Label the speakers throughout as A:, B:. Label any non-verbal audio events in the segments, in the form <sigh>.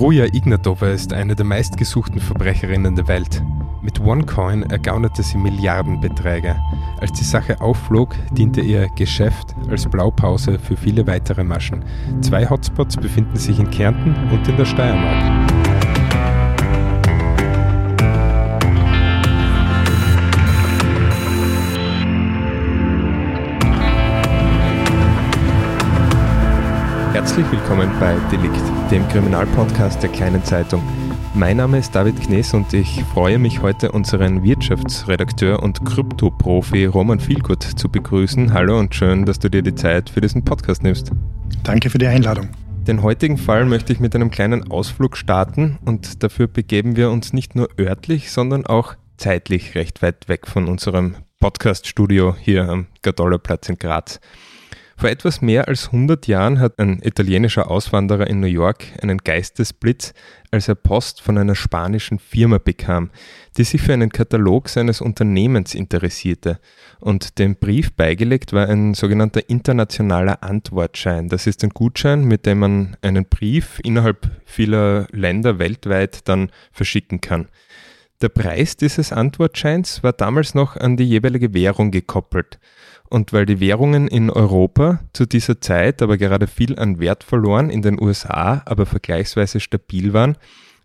A: Roja Ignatova ist eine der meistgesuchten Verbrecherinnen der Welt. Mit OneCoin ergaunerte sie Milliardenbeträge. Als die Sache aufflog, diente ihr Geschäft als Blaupause für viele weitere Maschen. Zwei Hotspots befinden sich in Kärnten und in der Steiermark. Herzlich willkommen bei Delikt, dem Kriminalpodcast der kleinen Zeitung. Mein Name ist David Knees und ich freue mich heute unseren Wirtschaftsredakteur und Krypto-Profi Roman Vielgut zu begrüßen. Hallo und schön, dass du dir die Zeit für diesen Podcast nimmst.
B: Danke für die Einladung.
A: Den heutigen Fall möchte ich mit einem kleinen Ausflug starten und dafür begeben wir uns nicht nur örtlich, sondern auch zeitlich recht weit weg von unserem Podcast-Studio hier am Gadollerplatz in Graz. Vor etwas mehr als 100 Jahren hat ein italienischer Auswanderer in New York einen Geistesblitz, als er Post von einer spanischen Firma bekam, die sich für einen Katalog seines Unternehmens interessierte. Und dem Brief beigelegt war ein sogenannter internationaler Antwortschein. Das ist ein Gutschein, mit dem man einen Brief innerhalb vieler Länder weltweit dann verschicken kann. Der Preis dieses Antwortscheins war damals noch an die jeweilige Währung gekoppelt. Und weil die Währungen in Europa zu dieser Zeit aber gerade viel an Wert verloren, in den USA aber vergleichsweise stabil waren,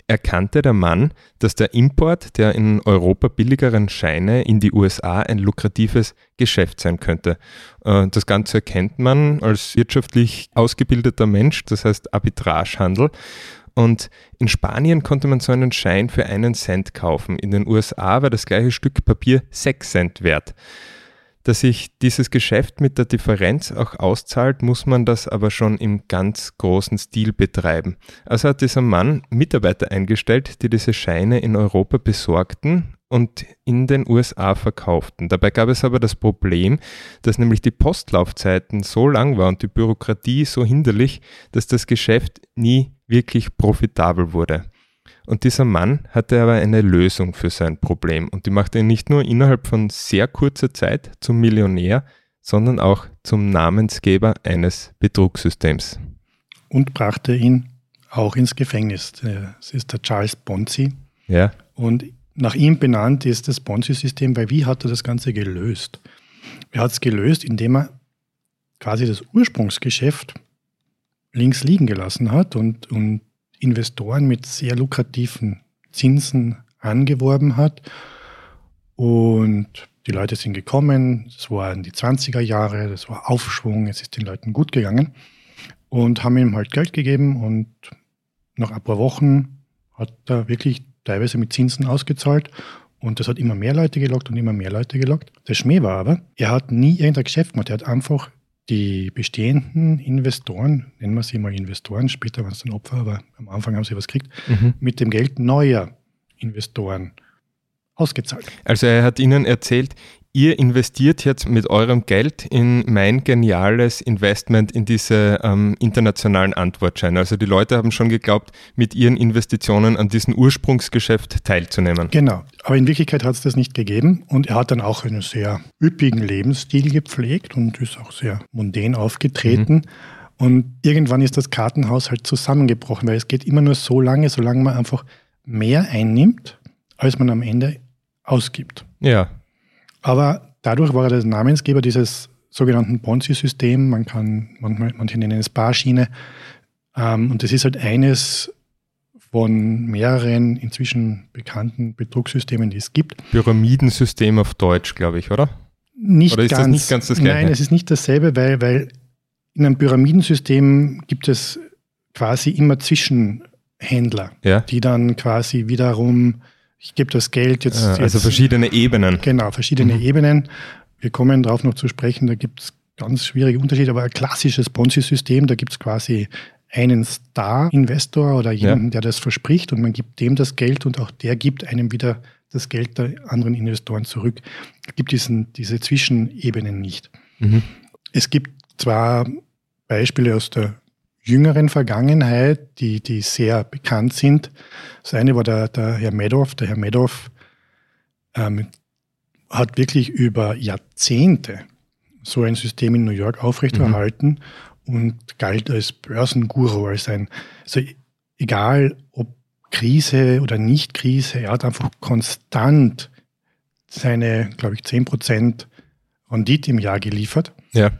A: erkannte der Mann, dass der Import der in Europa billigeren Scheine in die USA ein lukratives Geschäft sein könnte. Äh, das Ganze erkennt man als wirtschaftlich ausgebildeter Mensch, das heißt Arbitragehandel. Und in Spanien konnte man so einen Schein für einen Cent kaufen. In den USA war das gleiche Stück Papier sechs Cent wert. Dass sich dieses Geschäft mit der Differenz auch auszahlt, muss man das aber schon im ganz großen Stil betreiben. Also hat dieser Mann Mitarbeiter eingestellt, die diese Scheine in Europa besorgten und in den USA verkauften. Dabei gab es aber das Problem, dass nämlich die Postlaufzeiten so lang waren und die Bürokratie so hinderlich, dass das Geschäft nie wirklich profitabel wurde. Und dieser Mann hatte aber eine Lösung für sein Problem und die machte ihn nicht nur innerhalb von sehr kurzer Zeit zum Millionär, sondern auch zum Namensgeber eines Betrugssystems.
B: Und brachte ihn auch ins Gefängnis. Das ist der Charles Bonzi.
A: Ja.
B: Und nach ihm benannt ist das Bonzi-System, weil wie hat er das Ganze gelöst? Er hat es gelöst, indem er quasi das Ursprungsgeschäft links liegen gelassen hat und, und Investoren mit sehr lukrativen Zinsen angeworben hat. Und die Leute sind gekommen, es waren die 20er Jahre, das war Aufschwung, es ist den Leuten gut gegangen und haben ihm halt Geld gegeben. Und nach ein paar Wochen hat er wirklich teilweise mit Zinsen ausgezahlt. Und das hat immer mehr Leute gelockt und immer mehr Leute gelockt. Der Schmäh war aber, er hat nie irgendein Geschäft gemacht, er hat einfach die bestehenden Investoren, nennen wir sie mal Investoren, später waren es dann Opfer, aber am Anfang haben sie was gekriegt, mhm. mit dem Geld neuer Investoren ausgezahlt.
A: Also er hat Ihnen erzählt, ihr investiert jetzt mit eurem Geld in mein geniales Investment in diese ähm, internationalen Antwortscheine. Also die Leute haben schon geglaubt, mit ihren Investitionen an diesem Ursprungsgeschäft teilzunehmen.
B: Genau, aber in Wirklichkeit hat es das nicht gegeben und er hat dann auch einen sehr üppigen Lebensstil gepflegt und ist auch sehr mundän aufgetreten. Mhm. Und irgendwann ist das Kartenhaus halt zusammengebrochen, weil es geht immer nur so lange, solange man einfach mehr einnimmt, als man am Ende ausgibt.
A: Ja,
B: aber dadurch war er der Namensgeber dieses sogenannten Ponzi-System. Man kann, manchmal, manche nennen es Barschiene. Ähm, und das ist halt eines von mehreren inzwischen bekannten Betrugssystemen, die es gibt.
A: Pyramidensystem auf Deutsch, glaube ich, oder?
B: Nicht
A: oder ist
B: ganz,
A: das nicht ganz das Gleiche?
B: Nein, es ist nicht dasselbe, weil, weil in einem Pyramidensystem gibt es quasi immer Zwischenhändler,
A: Ja.
B: die dann quasi wiederum, ich gebe das Geld jetzt.
A: Ah, also
B: jetzt
A: verschiedene Ebenen.
B: Genau, verschiedene
A: Mhm.
B: Ebenen. Wir kommen darauf noch zu sprechen, da gibt es ganz schwierige Unterschiede, aber ein klassisches Ponzi-System, da gibt es quasi einen Star-Investor oder jemanden, der das verspricht und man gibt dem das Geld und auch der gibt einem wieder das Geld der anderen Investoren zurück. Es gibt diesen, diese Zwischenebenen nicht.
A: Mhm.
B: Es gibt zwar Beispiele aus der jüngeren Vergangenheit, die, die sehr bekannt sind. Das eine war der, der Herr Madoff. Der Herr Madoff ähm, hat wirklich über Jahrzehnte so ein System in New York aufrechterhalten und galt als Börsenguru, als ein, also egal ob Krise oder Nicht-Krise, er hat einfach konstant seine, glaube ich, 10% Rendite im Jahr geliefert.
A: Ja.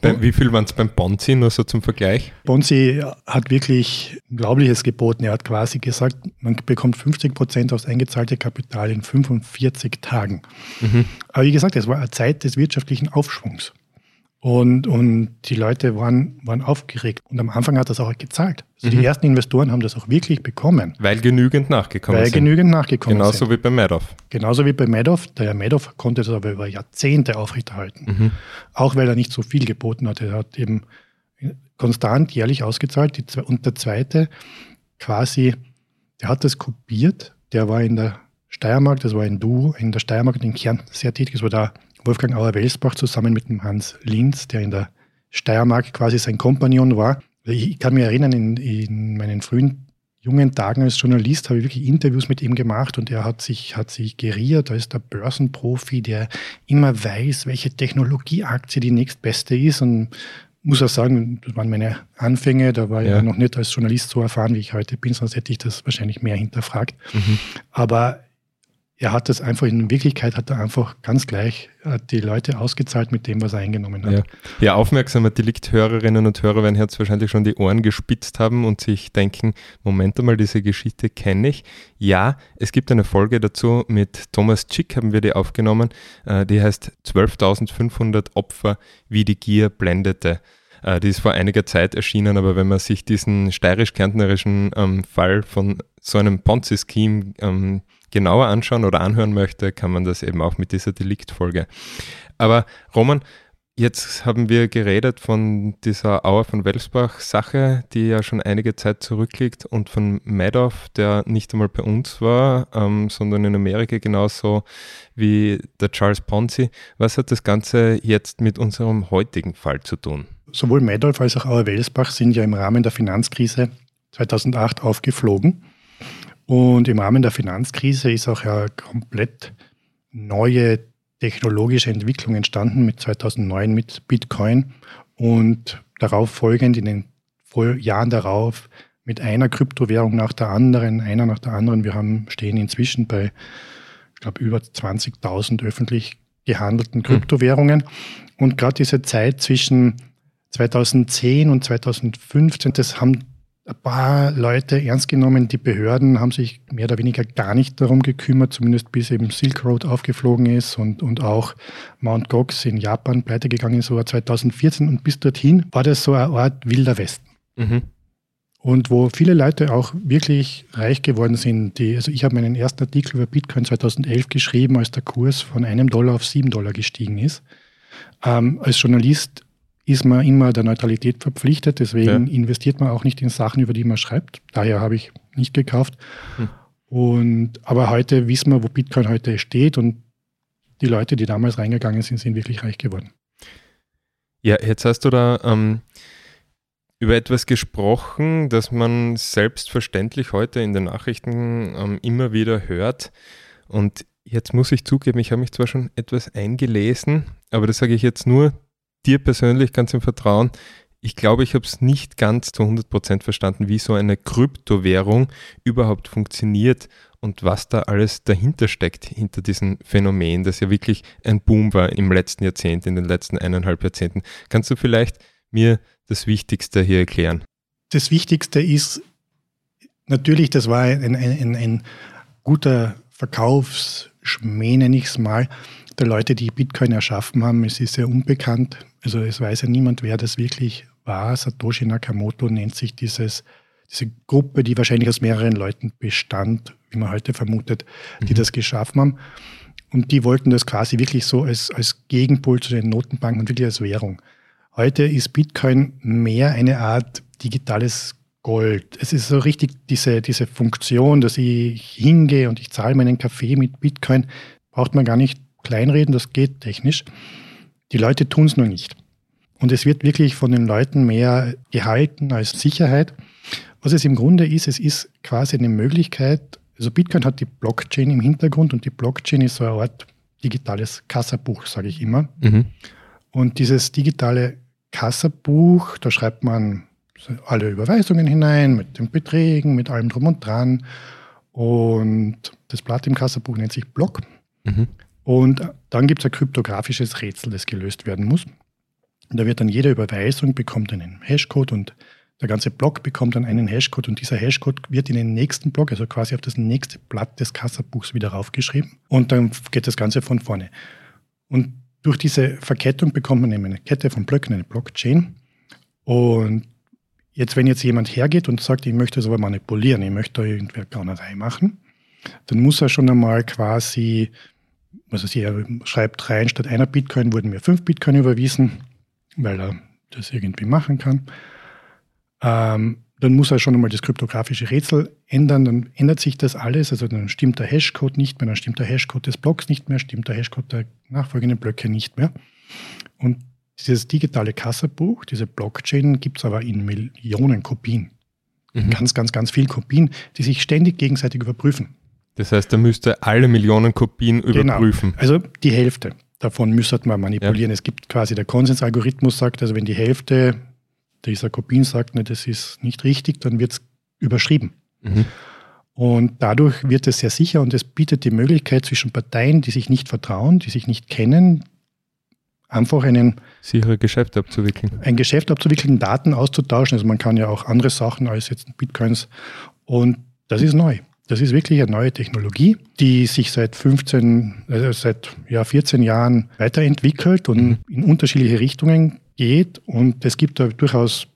A: Bei, wie viel waren es beim Ponzi, nur so zum Vergleich?
B: Bonzi hat wirklich Unglaubliches geboten. Er hat quasi gesagt, man bekommt 50 Prozent aufs eingezahlte Kapital in 45 Tagen.
A: Mhm.
B: Aber wie gesagt, es war eine Zeit des wirtschaftlichen Aufschwungs. Und, und die Leute waren, waren aufgeregt. Und am Anfang hat das auch gezahlt. Also
A: Mhm.
B: Die ersten Investoren haben das auch wirklich bekommen,
A: Weil genügend nachgekommen
B: weil
A: sind.
B: genügend nachgekommen
A: Genauso
B: sind.
A: wie bei Madoff.
B: Genauso wie bei Madoff. Der Herr Madoff konnte das aber über Jahrzehnte aufrechterhalten.
A: Mhm.
B: Auch weil er nicht so viel geboten hat. Er hat eben konstant jährlich ausgezahlt. Und der zweite quasi, der hat das kopiert. Der war in der Steiermark, das war ein Duo, in der Steiermark und in Kärnten sehr tätig. Das war da Wolfgang Auer-Welsbach zusammen mit dem Hans Linz, der in der Steiermark quasi sein Kompagnon war. Ich kann mich erinnern, in, in meinen frühen jungen Tagen als Journalist habe ich wirklich Interviews mit ihm gemacht und er hat sich, hat sich geriert als der Börsenprofi, der immer weiß, welche Technologieaktie die nächstbeste ist und muss auch sagen, das waren meine Anfänge, da war ich
A: Ja.
B: ja noch nicht als Journalist so erfahren, wie ich heute bin, sonst hätte ich das wahrscheinlich mehr hinterfragt.
A: Mhm.
B: Aber er hat das einfach, in Wirklichkeit hat er einfach ganz gleich äh, die Leute ausgezahlt mit dem, was er eingenommen hat.
A: Ja. ja, aufmerksame Delikthörerinnen und Hörer werden jetzt wahrscheinlich schon die Ohren gespitzt haben und sich denken, Moment einmal, diese Geschichte kenne ich. Ja, es gibt eine Folge dazu mit Thomas Chick, haben wir die aufgenommen, äh, die heißt 12.500 Opfer, wie die Gier blendete. Äh, Die ist vor einiger Zeit erschienen, aber wenn man sich diesen steirisch-kärntnerischen ähm, Fall von so einem Ponzi-Scheme ähm, genauer anschauen oder anhören möchte, kann man das eben auch mit dieser Deliktfolge. Aber Roman, jetzt haben wir geredet von dieser Auer von Welsbach-Sache, die ja schon einige Zeit zurückliegt und von Madoff, der nicht einmal bei uns war, ähm, sondern in Amerika genauso wie der Charles Ponzi. Was hat das Ganze jetzt mit unserem heutigen Fall zu tun?
B: Sowohl Madoff als auch Auer-Welsbach sind ja im Rahmen der Finanzkrise 2008 aufgeflogen. Und im Rahmen der Finanzkrise ist auch ja komplett neue technologische Entwicklung entstanden mit 2009 mit Bitcoin und darauf folgend in den Jahren darauf mit einer Kryptowährung nach der anderen, einer nach der anderen. Wir haben stehen inzwischen bei, ich glaube, über 20.000 öffentlich gehandelten Kryptowährungen. Und gerade diese Zeit zwischen 2010 und 2015, das haben ein paar Leute ernst genommen. Die Behörden haben sich mehr oder weniger gar nicht darum gekümmert, zumindest bis eben Silk Road aufgeflogen ist und, und auch Mount Gox in Japan pleite gegangen ist, so 2014. Und bis dorthin war das so eine Art wilder Westen.
A: Mhm.
B: Und wo viele Leute auch wirklich reich geworden sind. Die, also ich habe meinen ersten Artikel über Bitcoin 2011 geschrieben, als der Kurs von einem Dollar auf sieben Dollar gestiegen ist. Ähm, als Journalist ist man immer der Neutralität verpflichtet, deswegen
A: Ja.
B: investiert man auch nicht in Sachen, über die man schreibt. Daher habe ich nicht gekauft.
A: Hm.
B: Und, aber heute wissen wir, wo Bitcoin heute steht und die Leute, die damals reingegangen sind, sind wirklich reich geworden.
A: Ja, jetzt hast du da ähm, über etwas gesprochen, das man selbstverständlich heute in den Nachrichten ähm, immer wieder hört. Und jetzt muss ich zugeben, ich habe mich zwar schon etwas eingelesen, aber das sage ich jetzt nur dir persönlich ganz im Vertrauen. Ich glaube, ich habe es nicht ganz zu 100% verstanden, wie so eine Kryptowährung überhaupt funktioniert und was da alles dahinter steckt, hinter diesem Phänomen, das ja wirklich ein Boom war im letzten Jahrzehnt, in den letzten eineinhalb Jahrzehnten. Kannst du vielleicht mir das Wichtigste hier erklären?
B: Das Wichtigste ist, natürlich, das war ein, ein, ein, ein guter Verkaufsschmäh, nenne ich es mal, der Leute, die Bitcoin erschaffen haben. Es ist sehr unbekannt. Also es weiß ja niemand, wer das wirklich war. Satoshi Nakamoto nennt sich dieses, diese Gruppe, die wahrscheinlich aus mehreren Leuten bestand, wie man heute vermutet, die mhm. das geschaffen haben. Und die wollten das quasi wirklich so als, als Gegenpol zu den Notenbanken und wirklich als Währung. Heute ist Bitcoin mehr eine Art digitales Gold. Es ist so richtig diese, diese Funktion, dass ich hingehe und ich zahle meinen Kaffee mit Bitcoin, braucht man gar nicht kleinreden, das geht technisch. Die Leute tun es nur nicht. Und es wird wirklich von den Leuten mehr gehalten als Sicherheit. Was es im Grunde ist, es ist quasi eine Möglichkeit, also Bitcoin hat die Blockchain im Hintergrund und die Blockchain ist so eine Art digitales Kassabuch, sage ich immer. Mhm. Und dieses digitale Kassabuch, da schreibt man alle Überweisungen hinein mit den Beträgen, mit allem drum und dran. Und das Blatt im Kassabuch nennt sich Block. Mhm. Und dann gibt es ein kryptografisches Rätsel, das gelöst werden muss. Und da wird dann jede Überweisung bekommt einen Hashcode und der ganze Block bekommt dann einen Hashcode und dieser Hashcode wird in den nächsten Block, also quasi auf das nächste Blatt des Kassabuchs wieder raufgeschrieben und dann geht das Ganze von vorne. Und durch diese Verkettung bekommt man eben eine Kette von Blöcken, eine Blockchain. Und jetzt, wenn jetzt jemand hergeht und sagt, ich möchte das aber manipulieren, ich möchte da irgendwer Gaunerei machen, dann muss er schon einmal quasi, was er er schreibt rein, statt einer Bitcoin wurden mir fünf Bitcoin überwiesen, weil er das irgendwie machen kann. Ähm, dann muss er schon einmal das kryptografische Rätsel ändern, dann ändert sich das alles, also dann stimmt der Hashcode nicht mehr, dann stimmt der Hashcode des Blocks nicht mehr, stimmt der Hashcode der nachfolgenden Blöcke nicht mehr. Und dieses digitale Kassabuch, diese Blockchain, gibt es aber in Millionen Kopien. Mhm. Ganz, ganz, ganz viele Kopien, die sich ständig gegenseitig überprüfen.
A: Das heißt, er müsste alle Millionen Kopien genau. überprüfen.
B: Also die Hälfte davon müsste man manipulieren. Ja. Es gibt quasi der Konsensalgorithmus sagt, also wenn die Hälfte dieser Kopien sagt, ne, das ist nicht richtig, dann wird es überschrieben. Mhm. Und dadurch wird es sehr sicher und es bietet die Möglichkeit zwischen Parteien, die sich nicht vertrauen, die sich nicht kennen, einfach einen
A: sichere Geschäft abzuwickeln.
B: Ein Geschäft abzuwickeln, Daten auszutauschen. Also man kann ja auch andere Sachen als jetzt Bitcoins. Und das ist neu. Das ist wirklich eine neue Technologie, die sich seit 15, also seit ja, 14 Jahren weiterentwickelt und mhm. in unterschiedliche Richtungen geht. Und es gibt da durchaus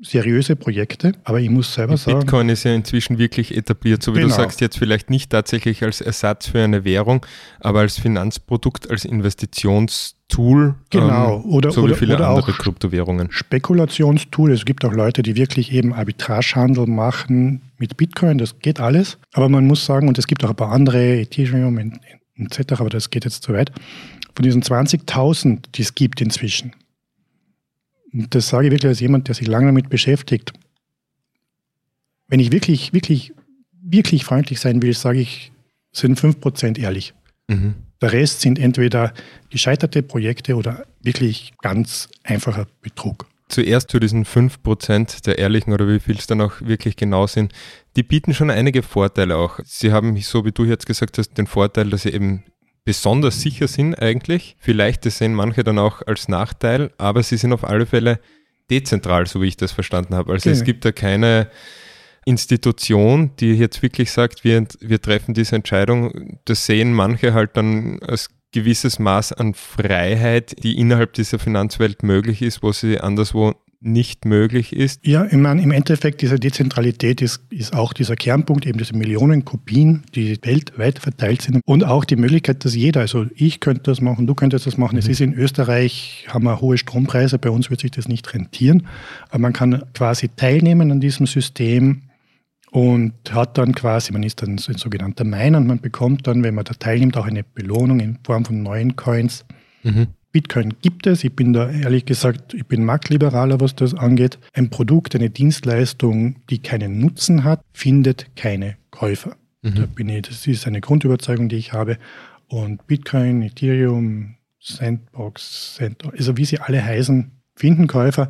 B: seriöse Projekte, aber ich muss selber
A: sagen. Bitcoin ist ja inzwischen wirklich etabliert, so wie genau. du sagst, jetzt vielleicht nicht tatsächlich als Ersatz für eine Währung, aber als Finanzprodukt, als Investitionstool.
B: Genau,
A: ähm, oder, so
B: oder,
A: wie viele
B: oder
A: andere Kryptowährungen.
B: Spekulationstool. Es gibt auch Leute, die wirklich eben Arbitragehandel machen mit Bitcoin, das geht alles. Aber man muss sagen, und es gibt auch ein paar andere, Ethereum etc., aber das geht jetzt zu weit. Von diesen 20.000, die es gibt inzwischen, das sage ich wirklich als jemand, der sich lange damit beschäftigt. Wenn ich wirklich, wirklich, wirklich freundlich sein will, sage ich, sind 5% ehrlich. Mhm. Der Rest sind entweder gescheiterte Projekte oder wirklich ganz einfacher Betrug.
A: Zuerst zu diesen 5% der Ehrlichen oder wie viel es dann auch wirklich genau sind, die bieten schon einige Vorteile auch. Sie haben, so wie du jetzt gesagt hast, den Vorteil, dass sie eben besonders sicher sind eigentlich. Vielleicht das sehen manche dann auch als Nachteil, aber sie sind auf alle Fälle dezentral, so wie ich das verstanden habe. Also okay. es gibt da keine Institution, die jetzt wirklich sagt, wir, wir treffen diese Entscheidung. Das sehen manche halt dann als gewisses Maß an Freiheit, die innerhalb dieser Finanzwelt möglich ist, wo sie anderswo nicht möglich ist.
B: Ja, ich meine, im Endeffekt, diese Dezentralität ist, ist auch dieser Kernpunkt, eben diese Millionen Kopien, die weltweit verteilt sind und auch die Möglichkeit, dass jeder, also ich könnte das machen, du könntest das machen. Mhm. Es ist in Österreich, haben wir hohe Strompreise, bei uns wird sich das nicht rentieren, aber man kann quasi teilnehmen an diesem System und hat dann quasi, man ist dann ein sogenannter Miner und man bekommt dann, wenn man da teilnimmt, auch eine Belohnung in Form von neuen Coins. Mhm. Bitcoin gibt es. Ich bin da ehrlich gesagt, ich bin Marktliberaler, was das angeht. Ein Produkt, eine Dienstleistung, die keinen Nutzen hat, findet keine Käufer. Mhm. Da bin ich, das ist eine Grundüberzeugung, die ich habe. Und Bitcoin, Ethereum, Sandbox, Sandbox, also wie sie alle heißen, finden Käufer.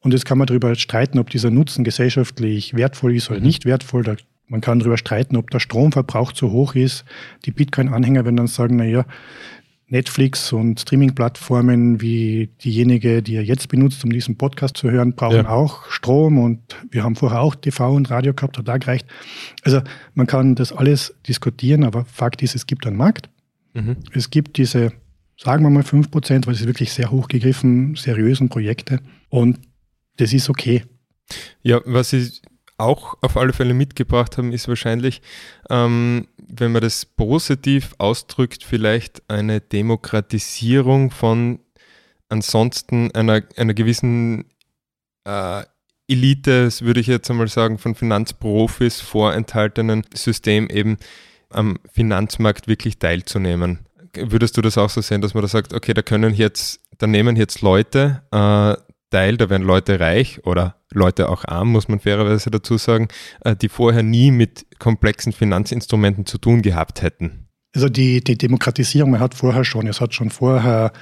B: Und jetzt kann man darüber streiten, ob dieser Nutzen gesellschaftlich wertvoll ist oder mhm. nicht wertvoll. man kann darüber streiten, ob der Stromverbrauch zu hoch ist. Die Bitcoin-Anhänger werden dann sagen, naja, Netflix und Streaming-Plattformen wie diejenige, die ihr jetzt benutzt, um diesen Podcast zu hören, brauchen ja. auch Strom und wir haben vorher auch TV und Radio gehabt, hat da gereicht. Also man kann das alles diskutieren, aber Fakt ist, es gibt einen Markt. Mhm. Es gibt diese, sagen wir mal 5 Prozent, weil es ist wirklich sehr hochgegriffen, seriösen Projekte und das ist okay.
A: Ja, was ich auch auf alle Fälle mitgebracht haben, ist wahrscheinlich, ähm, wenn man das positiv ausdrückt, vielleicht eine Demokratisierung von ansonsten einer, einer gewissen äh, Elite, würde ich jetzt einmal sagen, von Finanzprofis vorenthaltenen System eben am Finanzmarkt wirklich teilzunehmen. Würdest du das auch so sehen, dass man da sagt, okay, da können jetzt, da nehmen jetzt Leute äh, teil, da werden Leute reich oder Leute auch arm, muss man fairerweise dazu sagen, äh, die vorher nie mit komplexen Finanzinstrumenten zu tun gehabt hätten.
B: Also die, die Demokratisierung, man hat vorher schon, es hat schon vorher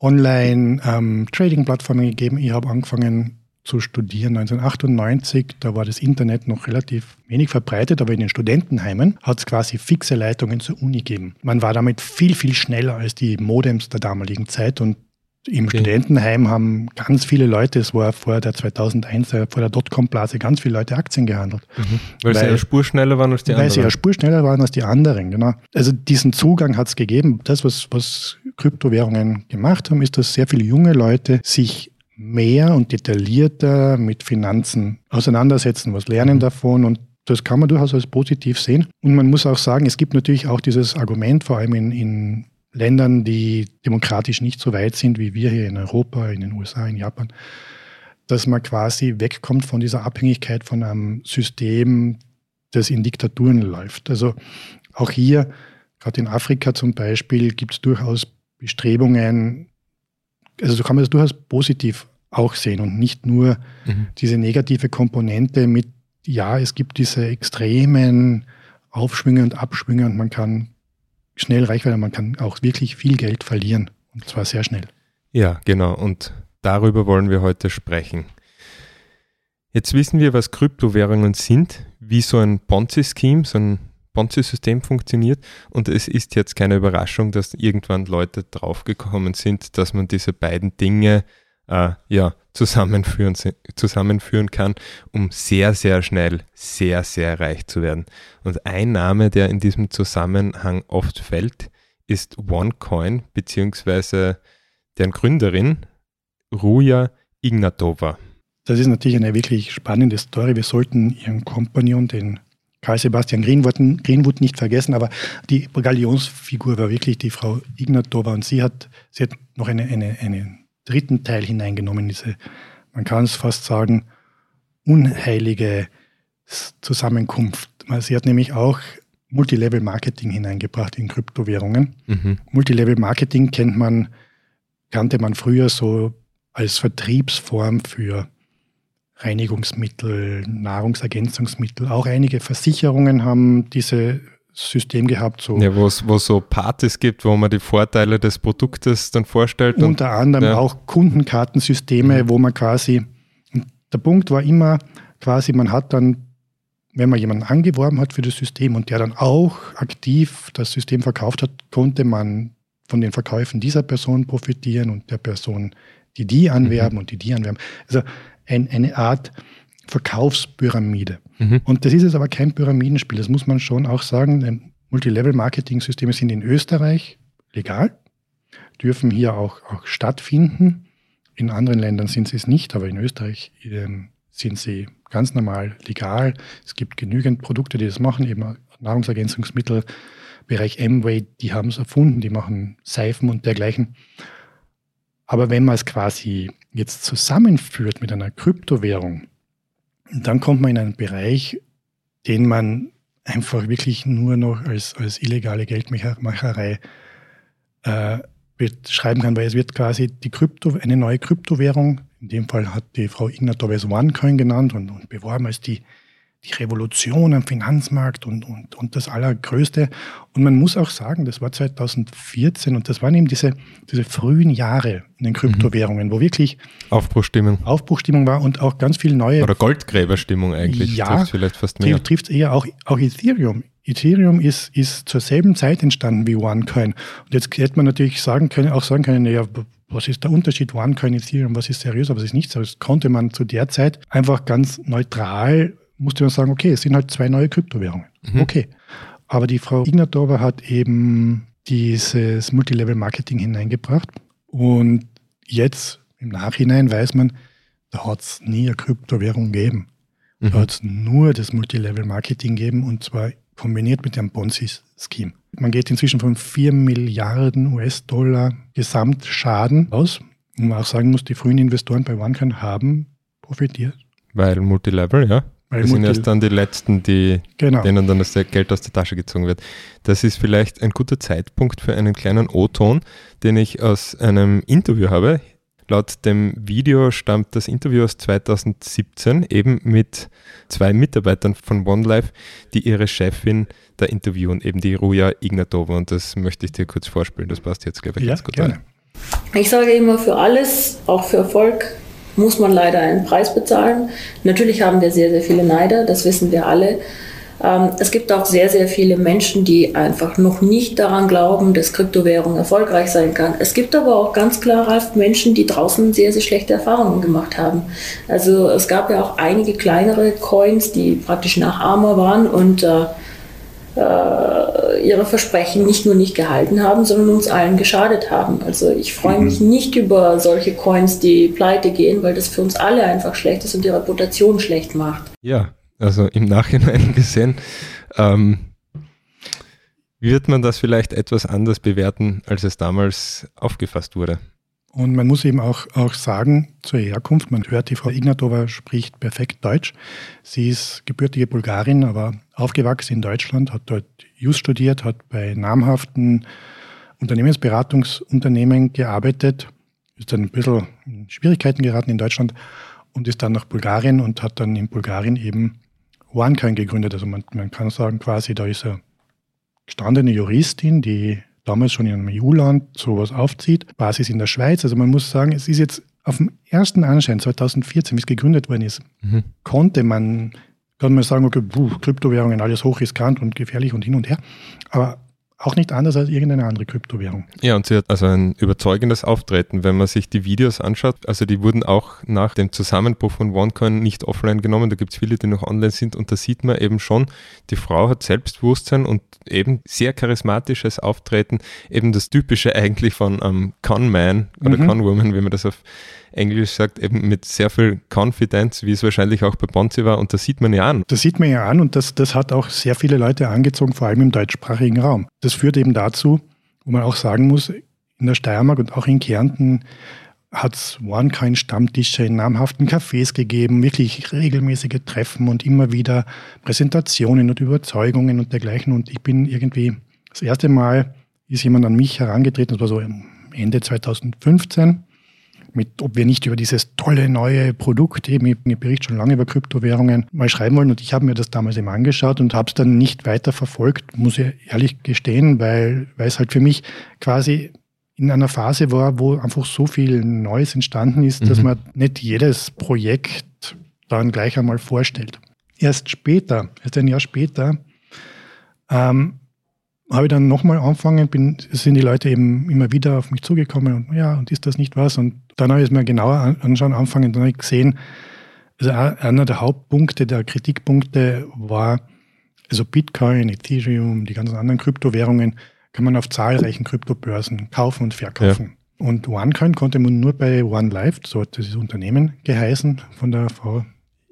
B: Online-Trading-Plattformen ähm, gegeben. Ich habe angefangen zu studieren 1998, da war das Internet noch relativ wenig verbreitet, aber in den Studentenheimen hat es quasi fixe Leitungen zur Uni gegeben. Man war damit viel, viel schneller als die Modems der damaligen Zeit und im okay. Studentenheim haben ganz viele Leute, es war vor der 2001, vor der Dotcom-Blase, ganz viele Leute Aktien gehandelt.
A: Mhm. Weil, weil, sie ja spurschneller waren als die
B: weil
A: anderen.
B: Weil sie ja spurschneller waren als die anderen, genau. Also diesen Zugang hat es gegeben. Das, was, was Kryptowährungen gemacht haben, ist, dass sehr viele junge Leute sich mehr und detaillierter mit Finanzen auseinandersetzen, was lernen mhm. davon und das kann man durchaus als positiv sehen. Und man muss auch sagen, es gibt natürlich auch dieses Argument, vor allem in, in Ländern, die demokratisch nicht so weit sind wie wir hier in Europa, in den USA, in Japan, dass man quasi wegkommt von dieser Abhängigkeit von einem System, das in Diktaturen läuft. Also auch hier, gerade in Afrika zum Beispiel, gibt es durchaus Bestrebungen, also so kann man das durchaus positiv auch sehen und nicht nur mhm. diese negative Komponente mit, ja, es gibt diese extremen Aufschwünge und Abschwünge und man kann schnell reich werden. Man kann auch wirklich viel Geld verlieren und zwar sehr schnell.
A: Ja, genau. Und darüber wollen wir heute sprechen. Jetzt wissen wir, was Kryptowährungen sind, wie so ein Ponzi-Scheme, so ein Ponzi-System funktioniert. Und es ist jetzt keine Überraschung, dass irgendwann Leute draufgekommen sind, dass man diese beiden Dinge äh, ja, zusammenführen, zusammenführen kann, um sehr, sehr schnell sehr, sehr reich zu werden. Und ein Name, der in diesem Zusammenhang oft fällt, ist OneCoin, beziehungsweise deren Gründerin, Ruja Ignatova.
B: Das ist natürlich eine wirklich spannende Story. Wir sollten ihren Kompagnon, den Karl Sebastian Greenwood, Greenwood nicht vergessen, aber die Galionsfigur war wirklich die Frau Ignatova und sie hat, sie hat noch eine, eine, eine dritten Teil hineingenommen, diese, man kann es fast sagen, unheilige Zusammenkunft. Sie hat nämlich auch Multilevel-Marketing hineingebracht in Kryptowährungen. Mhm. Multilevel-Marketing kennt man, kannte man früher so als Vertriebsform für Reinigungsmittel, Nahrungsergänzungsmittel. Auch einige Versicherungen haben diese System gehabt.
A: So. Ja, wo es so Partys gibt, wo man die Vorteile des Produktes dann vorstellt.
B: Unter anderem ja. auch Kundenkartensysteme, mhm. wo man quasi, der Punkt war immer quasi, man hat dann, wenn man jemanden angeworben hat für das System und der dann auch aktiv das System verkauft hat, konnte man von den Verkäufen dieser Person profitieren und der Person, die die anwerben mhm. und die die anwerben. Also ein, eine Art Verkaufspyramide. Mhm. Und das ist jetzt aber kein Pyramidenspiel, das muss man schon auch sagen. Multilevel-Marketing-Systeme sind in Österreich legal, dürfen hier auch, auch stattfinden. In anderen Ländern sind sie es nicht, aber in Österreich ähm, sind sie ganz normal legal. Es gibt genügend Produkte, die das machen, eben Nahrungsergänzungsmittel, Bereich Amway, die haben es erfunden, die machen Seifen und dergleichen. Aber wenn man es quasi jetzt zusammenführt mit einer Kryptowährung, und dann kommt man in einen Bereich, den man einfach wirklich nur noch als, als illegale Geldmacherei äh, beschreiben kann, weil es wird quasi die Krypto, eine neue Kryptowährung, in dem Fall hat die Frau Ignatoves OneCoin genannt und, und beworben als die die Revolution am Finanzmarkt und, und, und das Allergrößte. Und man muss auch sagen, das war 2014 und das waren eben diese, diese frühen Jahre in den Kryptowährungen, mhm. wo wirklich
A: Aufbruchstimmung.
B: Aufbruchstimmung war und auch ganz viel neue.
A: Oder Goldgräberstimmung eigentlich.
B: Ja, trifft vielleicht fast mehr. Trifft eher auch, auch Ethereum Ethereum ist, ist zur selben Zeit entstanden wie OneCoin. Und jetzt hätte man natürlich sagen können, auch sagen können, ja, was ist der Unterschied OneCoin, Ethereum, was ist seriös, was ist nicht seriös? Konnte man zu der Zeit einfach ganz neutral, musste man sagen, okay, es sind halt zwei neue Kryptowährungen. Mhm. Okay. Aber die Frau Ignatova hat eben dieses Multilevel-Marketing hineingebracht. Und jetzt im Nachhinein weiß man, da hat es nie eine Kryptowährung gegeben. Mhm. Da hat es nur das Multilevel-Marketing gegeben und zwar kombiniert mit dem Ponzi-Scheme. Man geht inzwischen von 4 Milliarden US-Dollar Gesamtschaden aus. Und man auch sagen muss, die frühen Investoren bei OneCoin haben profitiert.
A: Weil Multilevel, ja. Weil das sind erst dann die letzten, die, genau. denen dann das Geld aus der Tasche gezogen wird. Das ist vielleicht ein guter Zeitpunkt für einen kleinen O-Ton, den ich aus einem Interview habe. Laut dem Video stammt das Interview aus 2017 eben mit zwei Mitarbeitern von OneLife, die ihre Chefin da interviewen, eben die Ruja Ignatova. Und das möchte ich dir kurz vorspielen. Das passt jetzt, glaube ich, ja, ganz gut gerne.
C: Rein. Ich sage immer, für alles, auch für Erfolg, muss man leider einen Preis bezahlen. Natürlich haben wir sehr, sehr viele Neider, das wissen wir alle. Ähm, es gibt auch sehr, sehr viele Menschen, die einfach noch nicht daran glauben, dass Kryptowährung erfolgreich sein kann. Es gibt aber auch ganz klar Menschen, die draußen sehr, sehr schlechte Erfahrungen gemacht haben. Also es gab ja auch einige kleinere Coins, die praktisch Nachahmer waren und äh, ihre Versprechen nicht nur nicht gehalten haben, sondern uns allen geschadet haben. Also ich freue mhm. mich nicht über solche Coins, die pleite gehen, weil das für uns alle einfach schlecht ist und die Reputation schlecht macht.
A: Ja, also im Nachhinein <laughs> gesehen, ähm, wird man das vielleicht etwas anders bewerten, als es damals aufgefasst wurde.
B: Und man muss eben auch, auch sagen, zur Herkunft, man hört, die Frau Ignatova spricht perfekt Deutsch. Sie ist gebürtige Bulgarin, aber aufgewachsen in Deutschland, hat dort Jus studiert, hat bei namhaften Unternehmensberatungsunternehmen gearbeitet, ist dann ein bisschen in Schwierigkeiten geraten in Deutschland und ist dann nach Bulgarien und hat dann in Bulgarien eben OneCoin gegründet. Also man, man kann sagen, quasi, da ist eine gestandene Juristin, die damals schon in einem EU-Land sowas aufzieht, Basis in der Schweiz. Also man muss sagen, es ist jetzt auf dem ersten Anschein 2014, wie es gegründet worden ist, mhm. konnte man, kann man sagen, okay, puh, Kryptowährungen, alles hochriskant und gefährlich und hin und her. Aber auch nicht anders als irgendeine andere Kryptowährung.
A: Ja, und sie hat also ein überzeugendes Auftreten, wenn man sich die Videos anschaut. Also die wurden auch nach dem Zusammenbruch von OneCoin nicht offline genommen. Da gibt es viele, die noch online sind und da sieht man eben schon, die Frau hat Selbstbewusstsein und eben sehr charismatisches Auftreten. Eben das Typische <laughs> eigentlich von einem um, Conman oder mhm. Conwoman, wie man das auf Englisch sagt, eben mit sehr viel Confidence, wie es wahrscheinlich auch bei Ponzi war. Und das sieht man ja an.
B: Das sieht man ja an und das, das hat auch sehr viele Leute angezogen, vor allem im deutschsprachigen Raum. Das führt eben dazu, wo man auch sagen muss, in der Steiermark und auch in Kärnten hat es One-Kind-Stammtische in namhaften Cafés gegeben, wirklich regelmäßige Treffen und immer wieder Präsentationen und Überzeugungen und dergleichen. Und ich bin irgendwie, das erste Mal ist jemand an mich herangetreten, das war so Ende 2015 mit, ob wir nicht über dieses tolle neue Produkt, eben ich berichte schon lange über Kryptowährungen, mal schreiben wollen. Und ich habe mir das damals eben angeschaut und habe es dann nicht weiter verfolgt, muss ich ehrlich gestehen, weil, weil es halt für mich quasi in einer Phase war, wo einfach so viel Neues entstanden ist, mhm. dass man nicht jedes Projekt dann gleich einmal vorstellt. Erst später, erst ein Jahr später, ähm, habe ich dann nochmal angefangen, bin, sind die Leute eben immer wieder auf mich zugekommen und ja, und ist das nicht was? Und dann habe ich es mir genauer anschauen angefangen und dann habe ich gesehen, also einer der Hauptpunkte, der Kritikpunkte war, also Bitcoin, Ethereum, die ganzen anderen Kryptowährungen kann man auf zahlreichen Kryptobörsen kaufen und verkaufen. Ja. Und OneCoin konnte man nur bei OneLife, so hat dieses Unternehmen geheißen von der Frau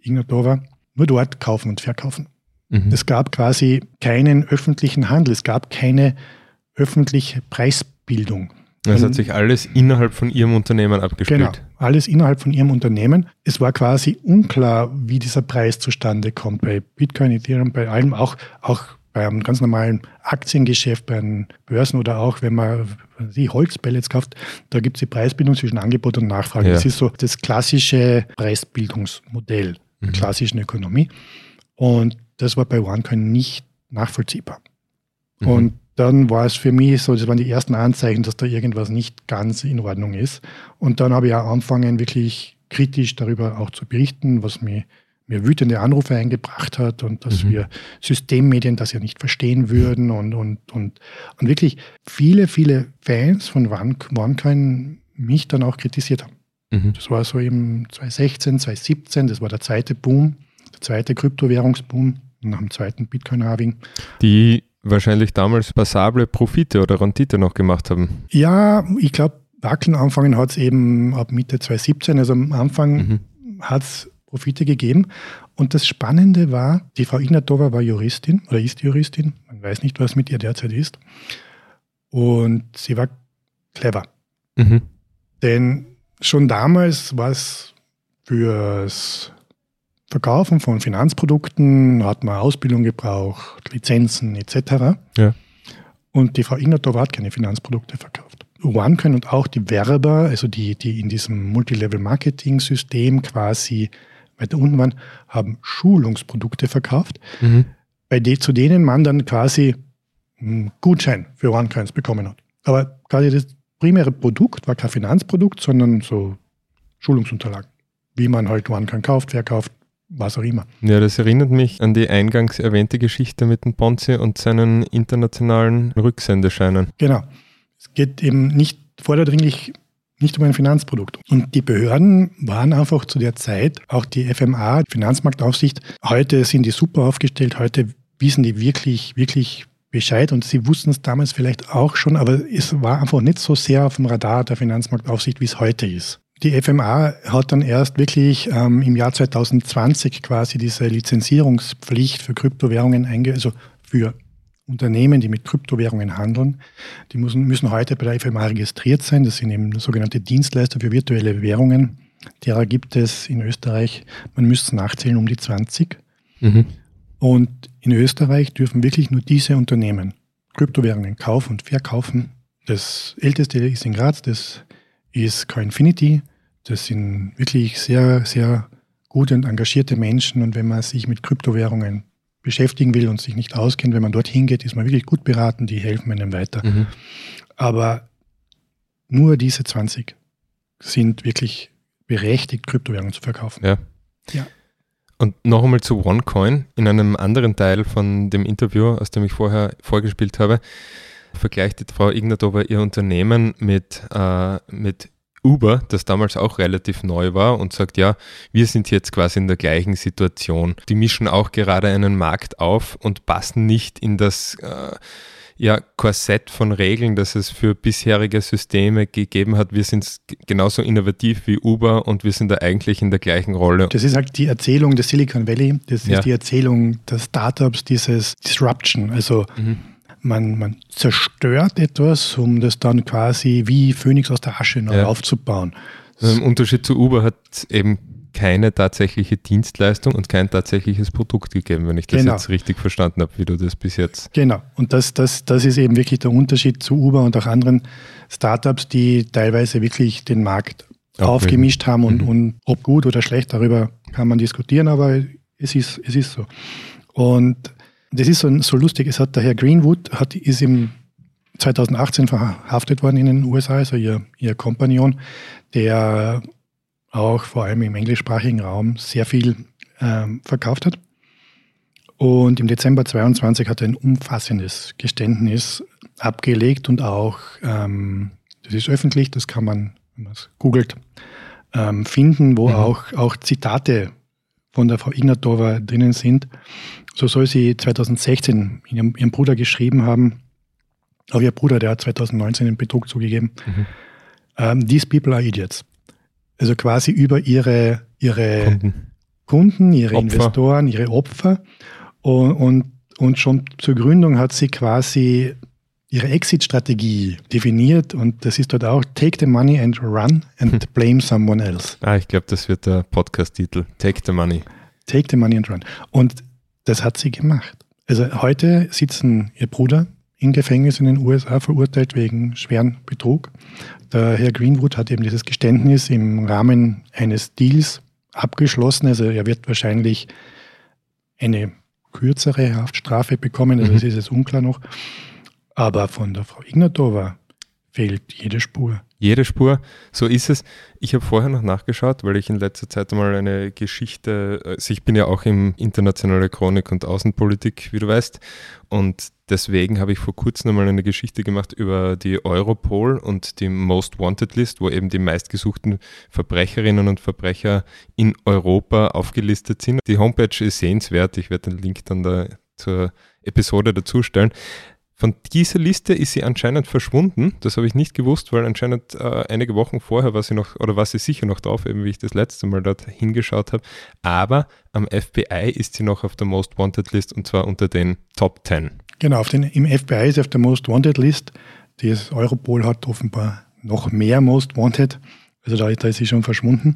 B: Ignatova, nur dort kaufen und verkaufen. Mhm. Es gab quasi keinen öffentlichen Handel, es gab keine öffentliche Preisbildung.
A: Es hat sich alles innerhalb von Ihrem Unternehmen abgespielt. Genau,
B: alles innerhalb von Ihrem Unternehmen. Es war quasi unklar, wie dieser Preis zustande kommt bei Bitcoin, Ethereum, bei allem, auch, auch bei einem ganz normalen Aktiengeschäft, bei den Börsen oder auch, wenn man die Holzpellets kauft, da gibt es die Preisbildung zwischen Angebot und Nachfrage. Ja. Das ist so das klassische Preisbildungsmodell der mhm. klassischen Ökonomie. Und das war bei OneCoin nicht nachvollziehbar. Mhm. Und dann war es für mich so, das waren die ersten Anzeichen, dass da irgendwas nicht ganz in Ordnung ist. Und dann habe ich auch angefangen, wirklich kritisch darüber auch zu berichten, was mich mir wütende Anrufe eingebracht hat und dass mhm. wir Systemmedien das ja nicht verstehen würden und, und, und, und wirklich viele, viele Fans von OneCoin mich dann auch kritisiert haben. Mhm. Das war so im 2016, 2017, das war der zweite Boom, der zweite Kryptowährungsboom nach dem zweiten Bitcoin-Halving.
A: Die wahrscheinlich damals passable Profite oder Rendite noch gemacht haben.
B: Ja, ich glaube, wackeln anfangen hat es eben ab Mitte 2017, also am Anfang mhm. hat es Profite gegeben. Und das Spannende war, die Frau Ignatova war Juristin oder ist Juristin. Man weiß nicht, was mit ihr derzeit ist. Und sie war clever. Mhm. Denn schon damals war es fürs Verkaufen von Finanzprodukten, hat man Ausbildung gebraucht, Lizenzen etc. Ja. Und die Frau Ignatova hat keine Finanzprodukte verkauft. OneCoin und auch die Werber, also die, die in diesem Multilevel-Marketing-System quasi weiter unten waren, haben Schulungsprodukte verkauft, mhm. bei de, zu denen man dann quasi einen Gutschein für OneCoins bekommen hat. Aber quasi das primäre Produkt war kein Finanzprodukt, sondern so Schulungsunterlagen. Wie man halt OneCoin kauft, verkauft, was auch immer.
A: Ja, das erinnert mich an die eingangs erwähnte Geschichte mit dem Ponzi und seinen internationalen Rücksendescheinen.
B: Genau. Es geht eben nicht vorderdringlich nicht um ein Finanzprodukt. Und die Behörden waren einfach zu der Zeit, auch die FMA, Finanzmarktaufsicht, heute sind die super aufgestellt, heute wissen die wirklich, wirklich Bescheid und sie wussten es damals vielleicht auch schon, aber es war einfach nicht so sehr auf dem Radar der Finanzmarktaufsicht, wie es heute ist. Die FMA hat dann erst wirklich ähm, im Jahr 2020 quasi diese Lizenzierungspflicht für Kryptowährungen einge also für Unternehmen, die mit Kryptowährungen handeln, die müssen, müssen heute bei der FMA registriert sein. Das sind eben sogenannte Dienstleister für virtuelle Währungen. Derer gibt es in Österreich, man müsste es nachzählen, um die 20. Mhm. Und in Österreich dürfen wirklich nur diese Unternehmen Kryptowährungen kaufen und verkaufen. Das älteste ist in Graz, das ist Coinfinity. Das sind wirklich sehr, sehr gute und engagierte Menschen. Und wenn man sich mit Kryptowährungen beschäftigen will und sich nicht auskennt, wenn man dorthin geht, ist man wirklich gut beraten, die helfen einem weiter. Mhm. Aber nur diese 20 sind wirklich berechtigt, Kryptowährungen zu verkaufen.
A: Ja. ja. Und noch einmal zu OneCoin. In einem anderen Teil von dem Interview, aus dem ich vorher vorgespielt habe, vergleicht die Frau Ignatova ihr Unternehmen mit, äh, mit Uber, das damals auch relativ neu war und sagt, ja, wir sind jetzt quasi in der gleichen Situation. Die mischen auch gerade einen Markt auf und passen nicht in das äh, ja, Korsett von Regeln, das es für bisherige Systeme gegeben hat. Wir sind genauso innovativ wie Uber und wir sind da eigentlich in der gleichen Rolle.
B: Das ist halt die Erzählung des Silicon Valley, das ist ja. die Erzählung der Startups, dieses Disruption. Also mhm man, man zerstört etwas, um das dann quasi wie Phönix aus der Asche neu ja. aufzubauen.
A: Also Im Unterschied zu Uber hat eben keine tatsächliche Dienstleistung und kein tatsächliches Produkt gegeben, wenn ich das genau. jetzt richtig verstanden habe, wie du das bis jetzt.
B: Genau, und das, das, das ist eben wirklich der Unterschied zu Uber und auch anderen Startups, die teilweise wirklich den Markt okay. aufgemischt haben und, mhm. und ob gut oder schlecht, darüber kann man diskutieren, aber es ist, es ist so. Und das ist so, so lustig. Es hat der Herr Greenwood hat, ist im 2018 verhaftet worden in den USA, also ihr, ihr Kompagnon, der auch vor allem im englischsprachigen Raum sehr viel ähm, verkauft hat. Und im Dezember 22 hat er ein umfassendes Geständnis abgelegt und auch, ähm, das ist öffentlich, das kann man, wenn man es googelt, ähm, finden, wo mhm. auch, auch Zitate von der Frau Ignatova drinnen sind. So soll sie 2016 ihrem, ihrem Bruder geschrieben haben, auch ihr Bruder, der hat 2019 den Betrug zugegeben. Mhm. Um, ähm, these people are idiots. Also quasi über ihre, ihre Kunden, Kunden ihre Opfer. Investoren, ihre Opfer. Und, und, und schon zur Gründung hat sie quasi ihre Exit-Strategie definiert und das ist dort auch Take the money and run and hm. blame someone else.
A: Ah, ich glaube, das wird der Podcast-Titel. Take the money.
B: Take the money and run. Und das hat sie gemacht. Also heute sitzen ihr Bruder im Gefängnis in den USA verurteilt wegen schweren Betrug. Der Herr Greenwood hat eben dieses Geständnis im Rahmen eines Deals abgeschlossen. Also er wird wahrscheinlich eine kürzere Haftstrafe bekommen. Also mhm. das ist jetzt unklar noch. Aber von der Frau Ignatova fehlt jede Spur.
A: Jede Spur, so ist es. Ich habe vorher noch nachgeschaut, weil ich in letzter Zeit einmal eine Geschichte, also ich bin ja auch im internationale Chronik und Außenpolitik, wie du weißt, und deswegen habe ich vor kurzem einmal eine Geschichte gemacht über die Europol und die Most Wanted List, wo eben die meistgesuchten Verbrecherinnen und Verbrecher in Europa aufgelistet sind. Die Homepage ist sehenswert, ich werde den Link dann da zur Episode dazustellen. Von dieser Liste ist sie anscheinend verschwunden. Das habe ich nicht gewusst, weil anscheinend äh, einige Wochen vorher war sie noch, oder war sie sicher noch drauf, eben wie ich das letzte Mal dort hingeschaut habe. Aber am FBI ist sie noch auf der Most Wanted List und zwar unter den Top 10.
B: Genau, den, im FBI ist sie auf der Most Wanted List. Das Europol hat offenbar noch mehr Most Wanted. Also da, da ist sie schon verschwunden.